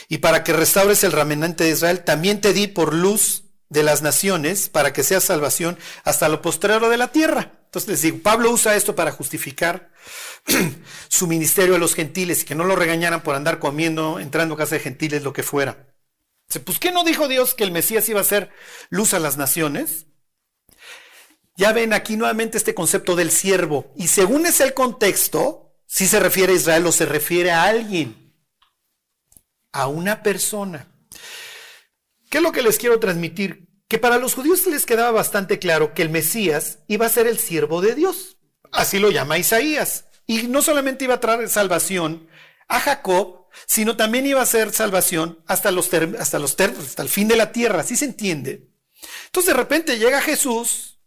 y para que restaures el remanente de Israel. También te di por luz de las naciones para que seas salvación hasta lo postrero de la tierra. Entonces les digo, Pablo usa esto para justificar su ministerio a los gentiles y que no lo regañaran por andar comiendo, entrando a casa de gentiles, lo que fuera. Pues ¿qué no dijo Dios que el Mesías iba a ser luz a las naciones? Ya ven aquí nuevamente este concepto del siervo. Y según es el contexto, si se refiere a Israel o se refiere a alguien, a una persona. ¿Qué es lo que les quiero transmitir? Que para los judíos les quedaba bastante claro que el Mesías iba a ser el siervo de Dios. Así lo llama Isaías. Y no solamente iba a traer salvación a Jacob, sino también iba a ser salvación hasta los, hasta los hasta el fin de la tierra. ¿Así se entiende? Entonces de repente llega Jesús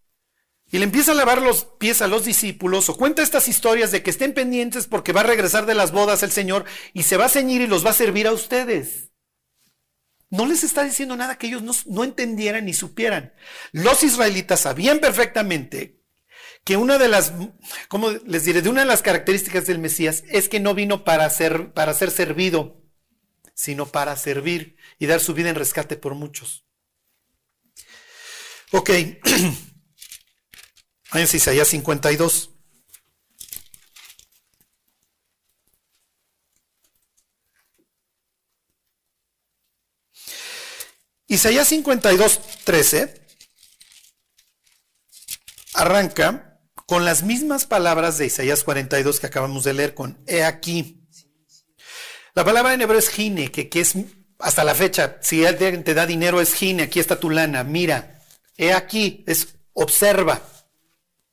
y le empieza a lavar los pies a los discípulos o cuenta estas historias de que estén pendientes porque va a regresar de las bodas el Señor y se va a ceñir y los va a servir a ustedes. No les está diciendo nada que ellos no, entendieran ni supieran. Los israelitas sabían perfectamente que una de las, ¿cómo les diré? De una de las características del Mesías es que no vino para ser, para ser servido, sino para servir y dar su vida en rescate por muchos. Ok, váyanse Isaías 52. Isaías 52, 13 arranca con las mismas palabras de Isaías 42 que acabamos de leer, con he aquí. La palabra en hebreo es gine, que, que es hasta la fecha, si alguien te da dinero es gine, aquí está tu lana, mira. He aquí, es observa,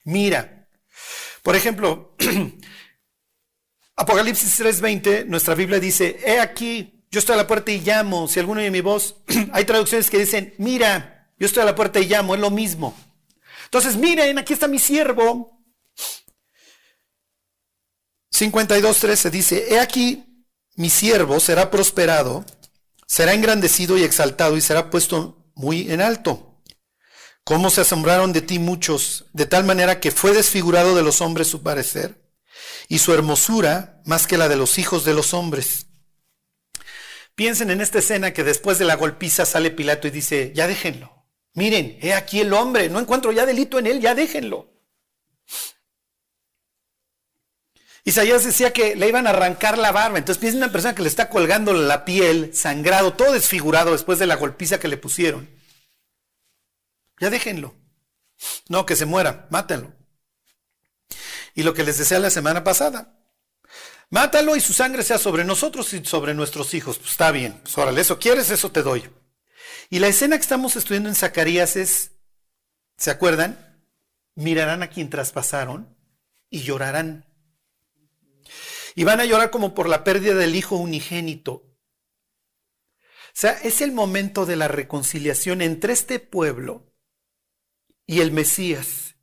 mira. Por ejemplo, Apocalipsis 3:20, nuestra Biblia dice, he aquí, yo estoy a la puerta y llamo, si alguno oye mi voz, hay traducciones que dicen, mira, yo estoy a la puerta y llamo, es lo mismo. Entonces, miren, aquí está mi siervo. 52.13 dice, he aquí, mi siervo será prosperado, será engrandecido y exaltado y será puesto muy en alto. Cómo se asombraron de ti muchos, de tal manera que fue desfigurado de los hombres su parecer, y su hermosura más que la de los hijos de los hombres. Piensen en esta escena que después de la golpiza sale Pilato y dice, ya déjenlo. Miren, he aquí el hombre, no encuentro ya delito en él, ya déjenlo. Isaías decía que le iban a arrancar la barba. Entonces piensa una persona que le está colgando la piel, sangrado, todo desfigurado después de la golpiza que le pusieron. Ya déjenlo. No, que se muera, mátenlo. Y lo que les decía la semana pasada. Mátalo y su sangre sea sobre nosotros y sobre nuestros hijos. Pues está bien. Pues órale, eso quieres, eso te doy. Y la escena que estamos estudiando en Zacarías es, ¿se acuerdan? Mirarán a quien traspasaron y llorarán. Y van a llorar como por la pérdida del hijo unigénito. O sea, es el momento de la reconciliación entre este pueblo y el Mesías.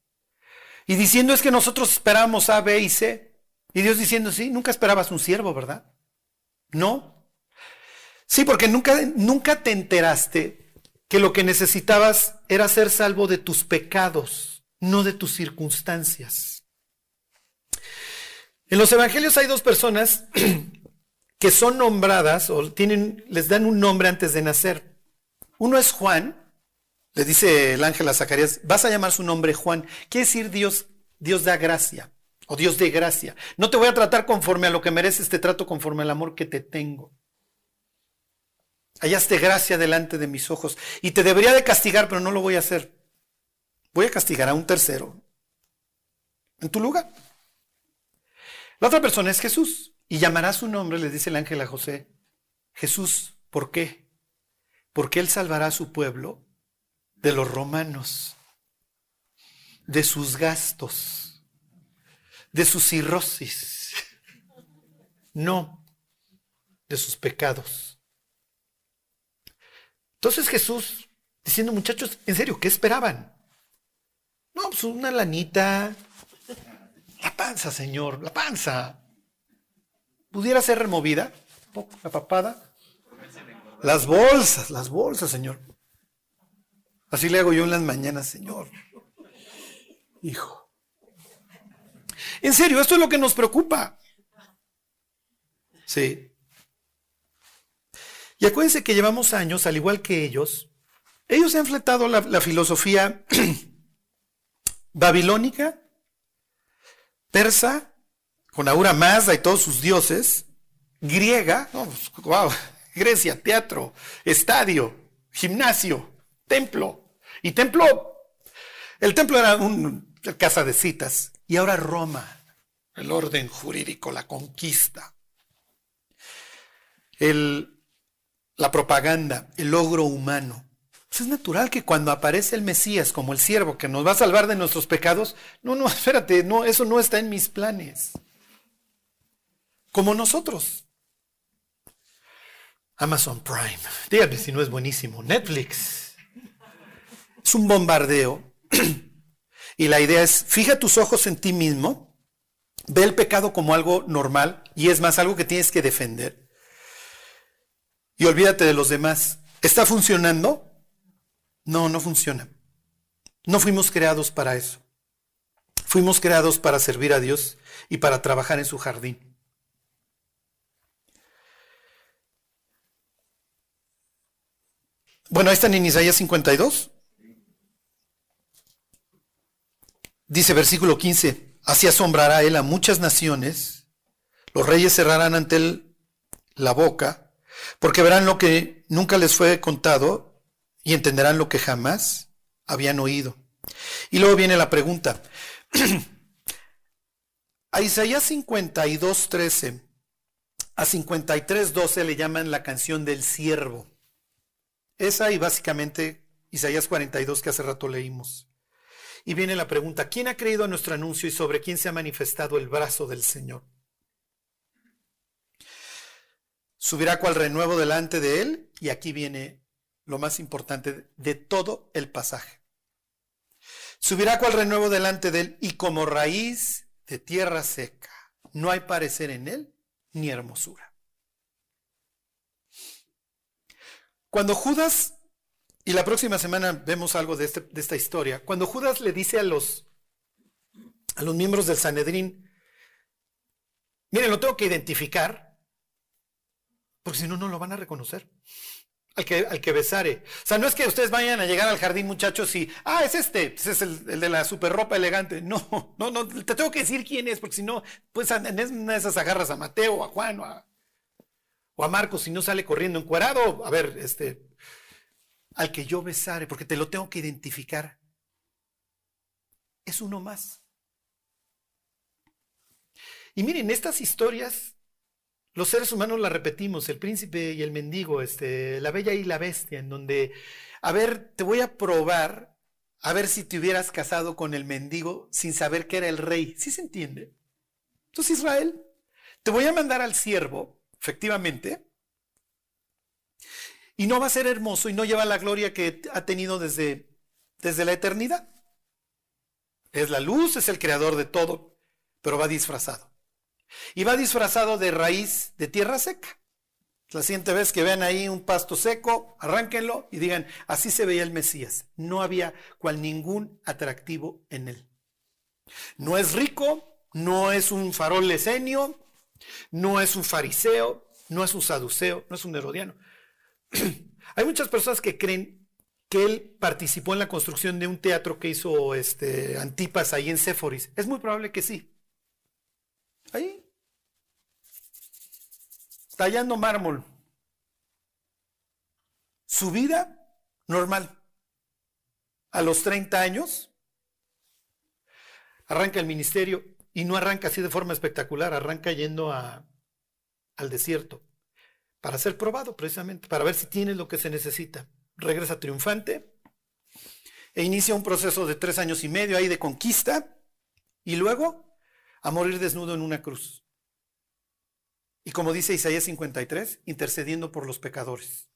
Y diciendo es que nosotros esperamos A, B y C. Y Dios diciendo, sí, nunca esperabas un siervo, ¿verdad? No, Sí, porque nunca, nunca te enteraste que lo que necesitabas era ser salvo de tus pecados, no de tus circunstancias. En los evangelios hay dos personas que son nombradas o tienen, les dan un nombre antes de nacer. Uno es Juan, le dice el ángel a Zacarías, vas a llamar su nombre Juan. Quiere decir Dios, Dios da gracia o Dios de gracia. No te voy a tratar conforme a lo que mereces, te trato conforme al amor que te tengo. Hallaste gracia delante de mis ojos y te debería de castigar, pero no lo voy a hacer. Voy a castigar a un tercero en tu lugar. La otra persona es Jesús y llamará su nombre, le dice el ángel a José, Jesús, ¿por qué? Porque él salvará a su pueblo de los romanos, de sus gastos, de su cirrosis, no de sus pecados. Entonces Jesús, diciendo, muchachos, en serio, ¿qué esperaban? No, pues una lanita, la panza, Señor, la panza. ¿Pudiera ser removida? La papada. Las bolsas, las bolsas, Señor. Así le hago yo en las mañanas, Señor. Hijo. En serio, esto es lo que nos preocupa. Sí. Y acuérdense que llevamos años, al igual que ellos, ellos han fletado la, filosofía babilónica, persa, con Aura Mazda y todos sus dioses, griega, wow, Grecia, teatro, estadio, gimnasio, templo. Y templo, el templo era una casa de citas. Y ahora Roma, el orden jurídico, la conquista. El, la propaganda, el logro humano. Pues es natural que cuando aparece el Mesías como el siervo que nos va a salvar de nuestros pecados, no, no, espérate, no, eso no está en mis planes. Como nosotros. Amazon Prime. Dígame si no es buenísimo. Netflix. Es un bombardeo. y la idea es, fija tus ojos en ti mismo, ve el pecado como algo normal y es más algo que tienes que defender. Y olvídate de los demás. ¿Está funcionando? No, no funciona. No fuimos creados para eso. Fuimos creados para servir a Dios y para trabajar en su jardín. Bueno, ahí están en Isaías 52. Dice versículo 15, así asombrará él a muchas naciones, los reyes cerrarán ante él la boca, porque verán lo que nunca les fue contado y entenderán lo que jamás habían oído. Y luego viene la pregunta. a Isaías 52, 13, a 53, 12 le llaman la canción del siervo. Esa y básicamente Isaías 42 que hace rato leímos. Y viene la pregunta, ¿quién ha creído a nuestro anuncio y sobre quién se ha manifestado el brazo del Señor? Subirá cual renuevo delante de él y aquí viene lo más importante de todo el pasaje. Subirá cual renuevo delante de él y como raíz de tierra seca. No hay parecer en él ni hermosura. Cuando Judas, y la próxima semana vemos algo de, este, de esta historia, cuando Judas le dice a los, a los miembros del Sanedrín, miren, lo tengo que identificar, porque si no, no lo van a reconocer. Al que, al que besare. O sea, no es que ustedes vayan a llegar al jardín, muchachos, y, ah, es este, ese es el, el, de la super ropa elegante. No, no, no, te tengo que decir quién es, porque si no, pues en una de esas agarras a Mateo, a Juan, o a, o a Marcos si no sale corriendo encuerado, a ver, este, al que yo besare, porque te lo tengo que identificar. Es uno más. Y miren, estas historias, los seres humanos las repetimos, el príncipe y el mendigo, este, la bella y la bestia, en donde, a ver, te voy a probar, a ver si te hubieras casado con el mendigo sin saber que era el rey. ¿Sí se entiende? Entonces, Israel, te voy a mandar al siervo efectivamente, y no va a ser hermoso y no lleva la gloria que ha tenido desde, desde la eternidad. Es la luz, es el creador de todo, pero va disfrazado. Y va disfrazado de raíz de tierra seca. La siguiente vez que vean ahí un pasto seco, arránquenlo y digan, así se veía el Mesías. No había cual ningún atractivo en él. No es rico, no es un farol lesenio, no es un fariseo, no es un saduceo, no es un herodiano. Hay muchas personas que creen que él participó en la construcción de un teatro que hizo este, Antipas ahí en Séforis. Es muy probable que sí. Ahí. Tallando mármol. Su vida normal. A los 30 años, arranca el ministerio y no arranca así de forma espectacular, arranca yendo a, al desierto para ser probado precisamente, para ver si tiene lo que se necesita. Regresa triunfante e inicia un proceso de tres años y medio ahí de conquista y luego a morir desnudo en una cruz. Y como dice Isaías 53, intercediendo por los pecadores.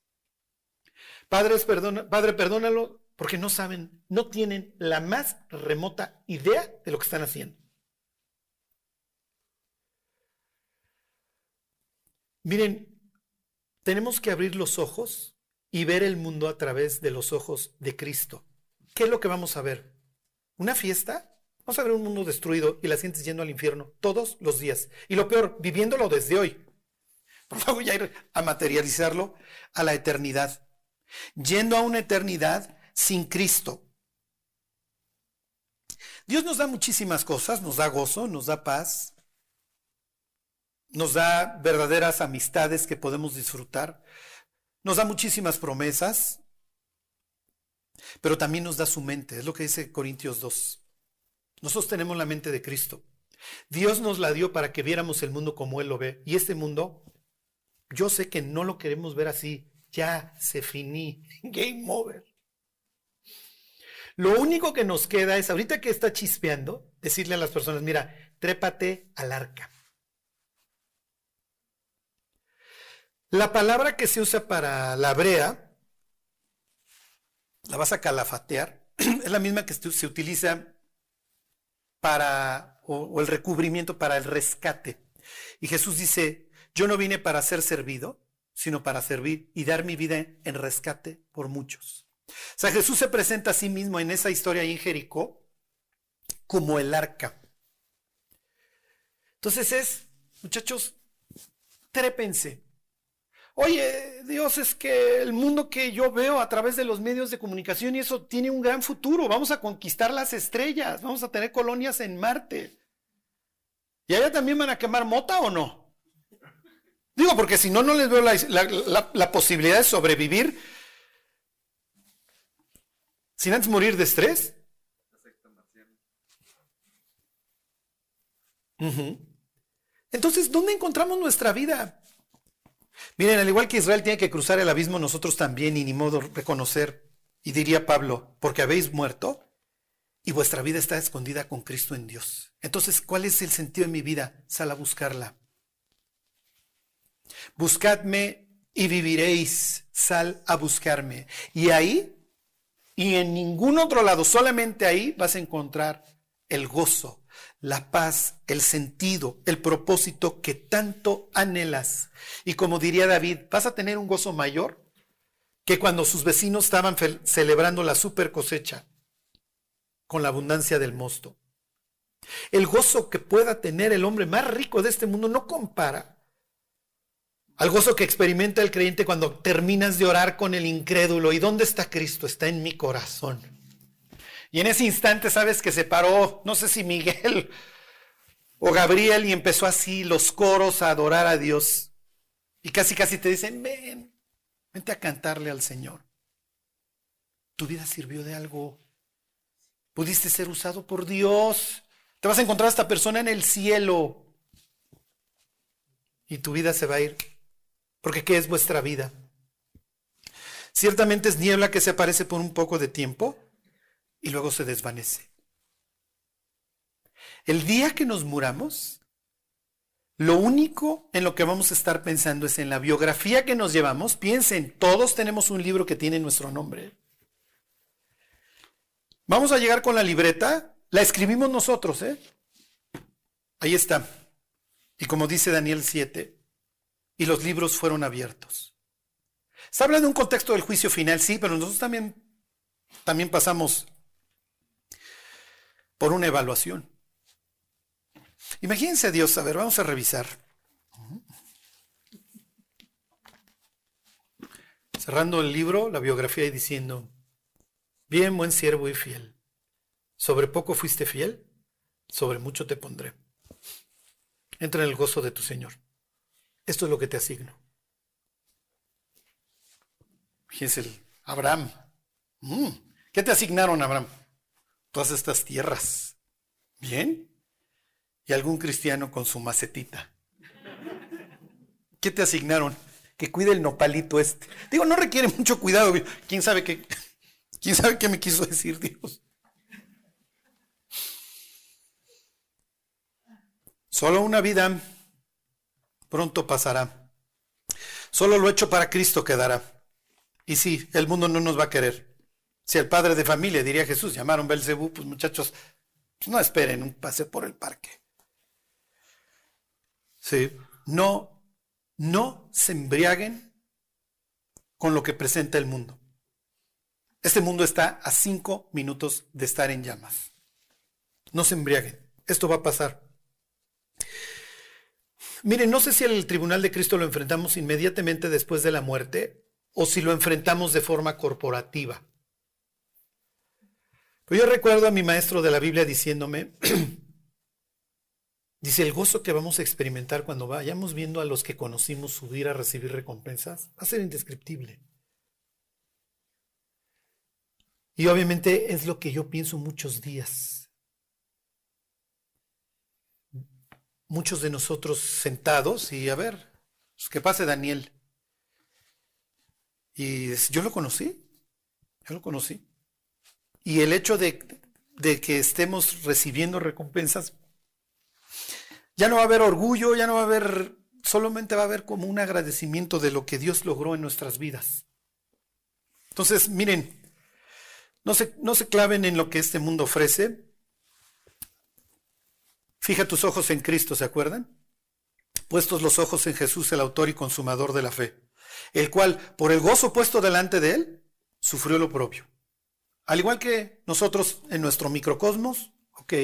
Perdona, padre, perdónalo porque no saben, no tienen la más remota idea de lo que están haciendo. Miren, tenemos que abrir los ojos y ver el mundo a través de los ojos de Cristo. ¿Qué es lo que vamos a ver? ¿Una fiesta? Vamos a ver un mundo destruido y la sientes yendo al infierno todos los días. Y lo peor, viviéndolo desde hoy. Por favor, ya ir a materializarlo a la eternidad. Yendo a una eternidad sin Cristo. Dios nos da muchísimas cosas, nos da gozo, nos da paz, nos da verdaderas amistades que podemos disfrutar, nos da muchísimas promesas, pero también nos da su mente, es lo que dice Corintios 2. Nosotros tenemos la mente de Cristo. Dios nos la dio para que viéramos el mundo como Él lo ve. Y este mundo, yo sé que no lo queremos ver así. Ya se finí. Game over. Lo único que nos queda es, ahorita que está chispeando, decirle a las personas, mira, trépate al arca. La palabra que se usa para la brea, la vas a calafatear, es la misma que se utiliza para, o, el recubrimiento para el rescate. Y Jesús dice, yo no vine para ser servido, sino para servir y dar mi vida en rescate por muchos. O sea, Jesús se presenta a sí mismo en esa historia en Jericó como el arca. Entonces es, muchachos, trépense, Oye, Dios, es que el mundo que yo veo a través de los medios de comunicación y eso tiene un gran futuro. Vamos a conquistar las estrellas, vamos a tener colonias en Marte. ¿Y allá también van a quemar mota o no? Digo, porque si no, no les veo la, posibilidad de sobrevivir sin antes morir de estrés. Entonces, ¿dónde encontramos nuestra vida? Miren, al igual que Israel tiene que cruzar el abismo, nosotros también, y ni modo reconocer, y diría Pablo, porque habéis muerto y vuestra vida está escondida con Cristo en Dios. Entonces, ¿cuál es el sentido de mi vida? Sal a buscarla. Buscadme y viviréis, sal a buscarme. Y ahí, y en ningún otro lado, solamente ahí vas a encontrar el gozo, la paz, el sentido, el propósito que tanto anhelas. Y como diría David, vas a tener un gozo mayor que cuando sus vecinos estaban celebrando la super cosecha con la abundancia del mosto. El gozo que pueda tener el hombre más rico de este mundo no compara al gozo que experimenta el creyente cuando terminas de orar con el incrédulo. ¿Y dónde está Cristo? Está en mi corazón. Y en ese instante sabes que se paró, no sé si Miguel o Gabriel, y empezó así los coros a adorar a Dios. Y casi, casi te dicen, ven, vente a cantarle al Señor. Tu vida sirvió de algo. Pudiste ser usado por Dios. Te vas a encontrar a esta persona en el cielo. Y tu vida se va a ir. Porque ¿qué es vuestra vida? Ciertamente es niebla que se aparece por un poco de tiempo y luego se desvanece. El día que nos muramos, lo único en lo que vamos a estar pensando es en la biografía que nos llevamos. Piensen, todos tenemos un libro que tiene nuestro nombre. Vamos a llegar con la libreta, la escribimos nosotros, ¿eh? Ahí está. Y como dice Daniel 7, y los libros fueron abiertos. Se habla de un contexto del juicio final, sí, pero nosotros también, también pasamos por una evaluación. Imagínense a Dios, a ver, vamos a revisar. Cerrando el libro, la biografía y diciendo, bien, buen siervo y fiel. Sobre poco fuiste fiel, sobre mucho te pondré. Entra en el gozo de tu Señor. Esto es lo que te asigno. Fíjense, Abraham. Mm, ¿Qué te asignaron, Abraham? Todas estas tierras. ¿Bien? Y algún cristiano con su macetita. ¿Qué te asignaron? Que cuide el nopalito este. Digo, no requiere mucho cuidado. ¿Quién sabe qué, quién sabe qué me quiso decir Dios? Solo una vida pronto pasará. Solo lo hecho para Cristo quedará. Y sí, el mundo no nos va a querer. Si el padre de familia, diría Jesús, llamaron Belcebú, pues muchachos, pues no esperen un paseo por el parque. Sí, no, no se embriaguen con lo que presenta el mundo. Este mundo está a cinco minutos de estar en llamas. No se embriaguen. Esto va a pasar. Miren, no sé si el tribunal de Cristo lo enfrentamos inmediatamente después de la muerte o si lo enfrentamos de forma corporativa. Pero yo recuerdo a mi maestro de la Biblia diciéndome, dice, el gozo que vamos a experimentar cuando vayamos viendo a los que conocimos subir a recibir recompensas va a ser indescriptible. Y obviamente es lo que yo pienso muchos días. muchos de nosotros sentados y a ver, pues, ¿qué pase Daniel? Y yo lo conocí, yo lo conocí. Y el hecho de, de que estemos recibiendo recompensas, ya no va a haber orgullo, ya no va a haber, solamente va a haber como un agradecimiento de lo que Dios logró en nuestras vidas. Entonces, miren, no se, no se claven en lo que este mundo ofrece, Fija tus ojos en Cristo, ¿se acuerdan? Puestos los ojos en Jesús, el autor y consumador de la fe, el cual, por el gozo puesto delante de él, sufrió lo propio. Al igual que nosotros en nuestro microcosmos, ok.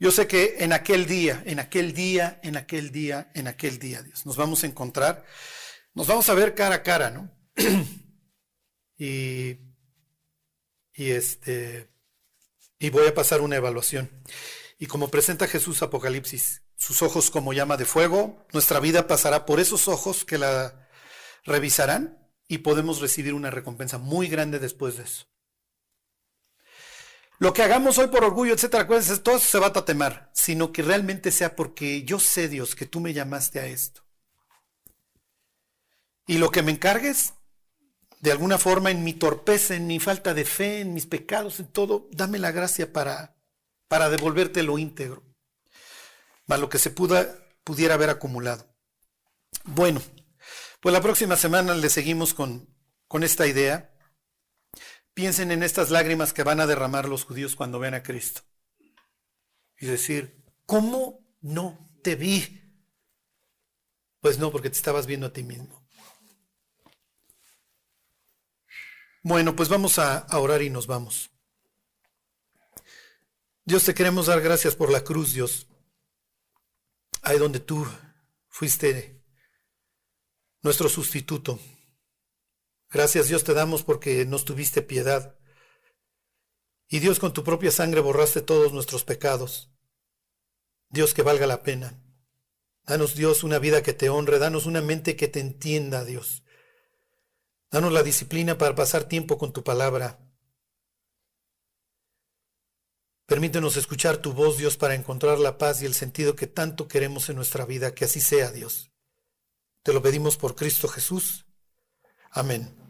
Yo sé que en aquel día, en aquel día, en aquel día, en aquel día, Dios, nos vamos a encontrar, nos vamos a ver cara a cara, ¿no? y, y este, y voy a pasar una evaluación. Y como presenta Jesús Apocalipsis, sus ojos como llama de fuego, nuestra vida pasará por esos ojos que la revisarán y podemos recibir una recompensa muy grande después de eso. Lo que hagamos hoy por orgullo, etcétera, todo eso se va a tatemar, sino que realmente sea porque yo sé, Dios, que tú me llamaste a esto. Y lo que me encargues, de alguna forma, en mi torpeza, en mi falta de fe, en mis pecados, en todo, dame la gracia para para devolverte lo íntegro, más lo que se puda, pudiera haber acumulado. Bueno, pues la próxima semana le seguimos con, con esta idea. Piensen en estas lágrimas que van a derramar los judíos cuando ven a Cristo. Y decir, ¿cómo no te vi? Pues no, porque te estabas viendo a ti mismo. Bueno, pues vamos a, a orar y nos vamos. Dios, te queremos dar gracias por la cruz, Dios. Ahí donde tú fuiste nuestro sustituto. Gracias, Dios, te damos porque nos tuviste piedad. Y Dios, con tu propia sangre borraste todos nuestros pecados. Dios, que valga la pena. Danos, Dios, una vida que te honre. Danos una mente que te entienda, Dios. Danos la disciplina para pasar tiempo con tu palabra. Permítenos escuchar tu voz, Dios, para encontrar la paz y el sentido que tanto queremos en nuestra vida. Que así sea, Dios. Te lo pedimos por Cristo Jesús. Amén.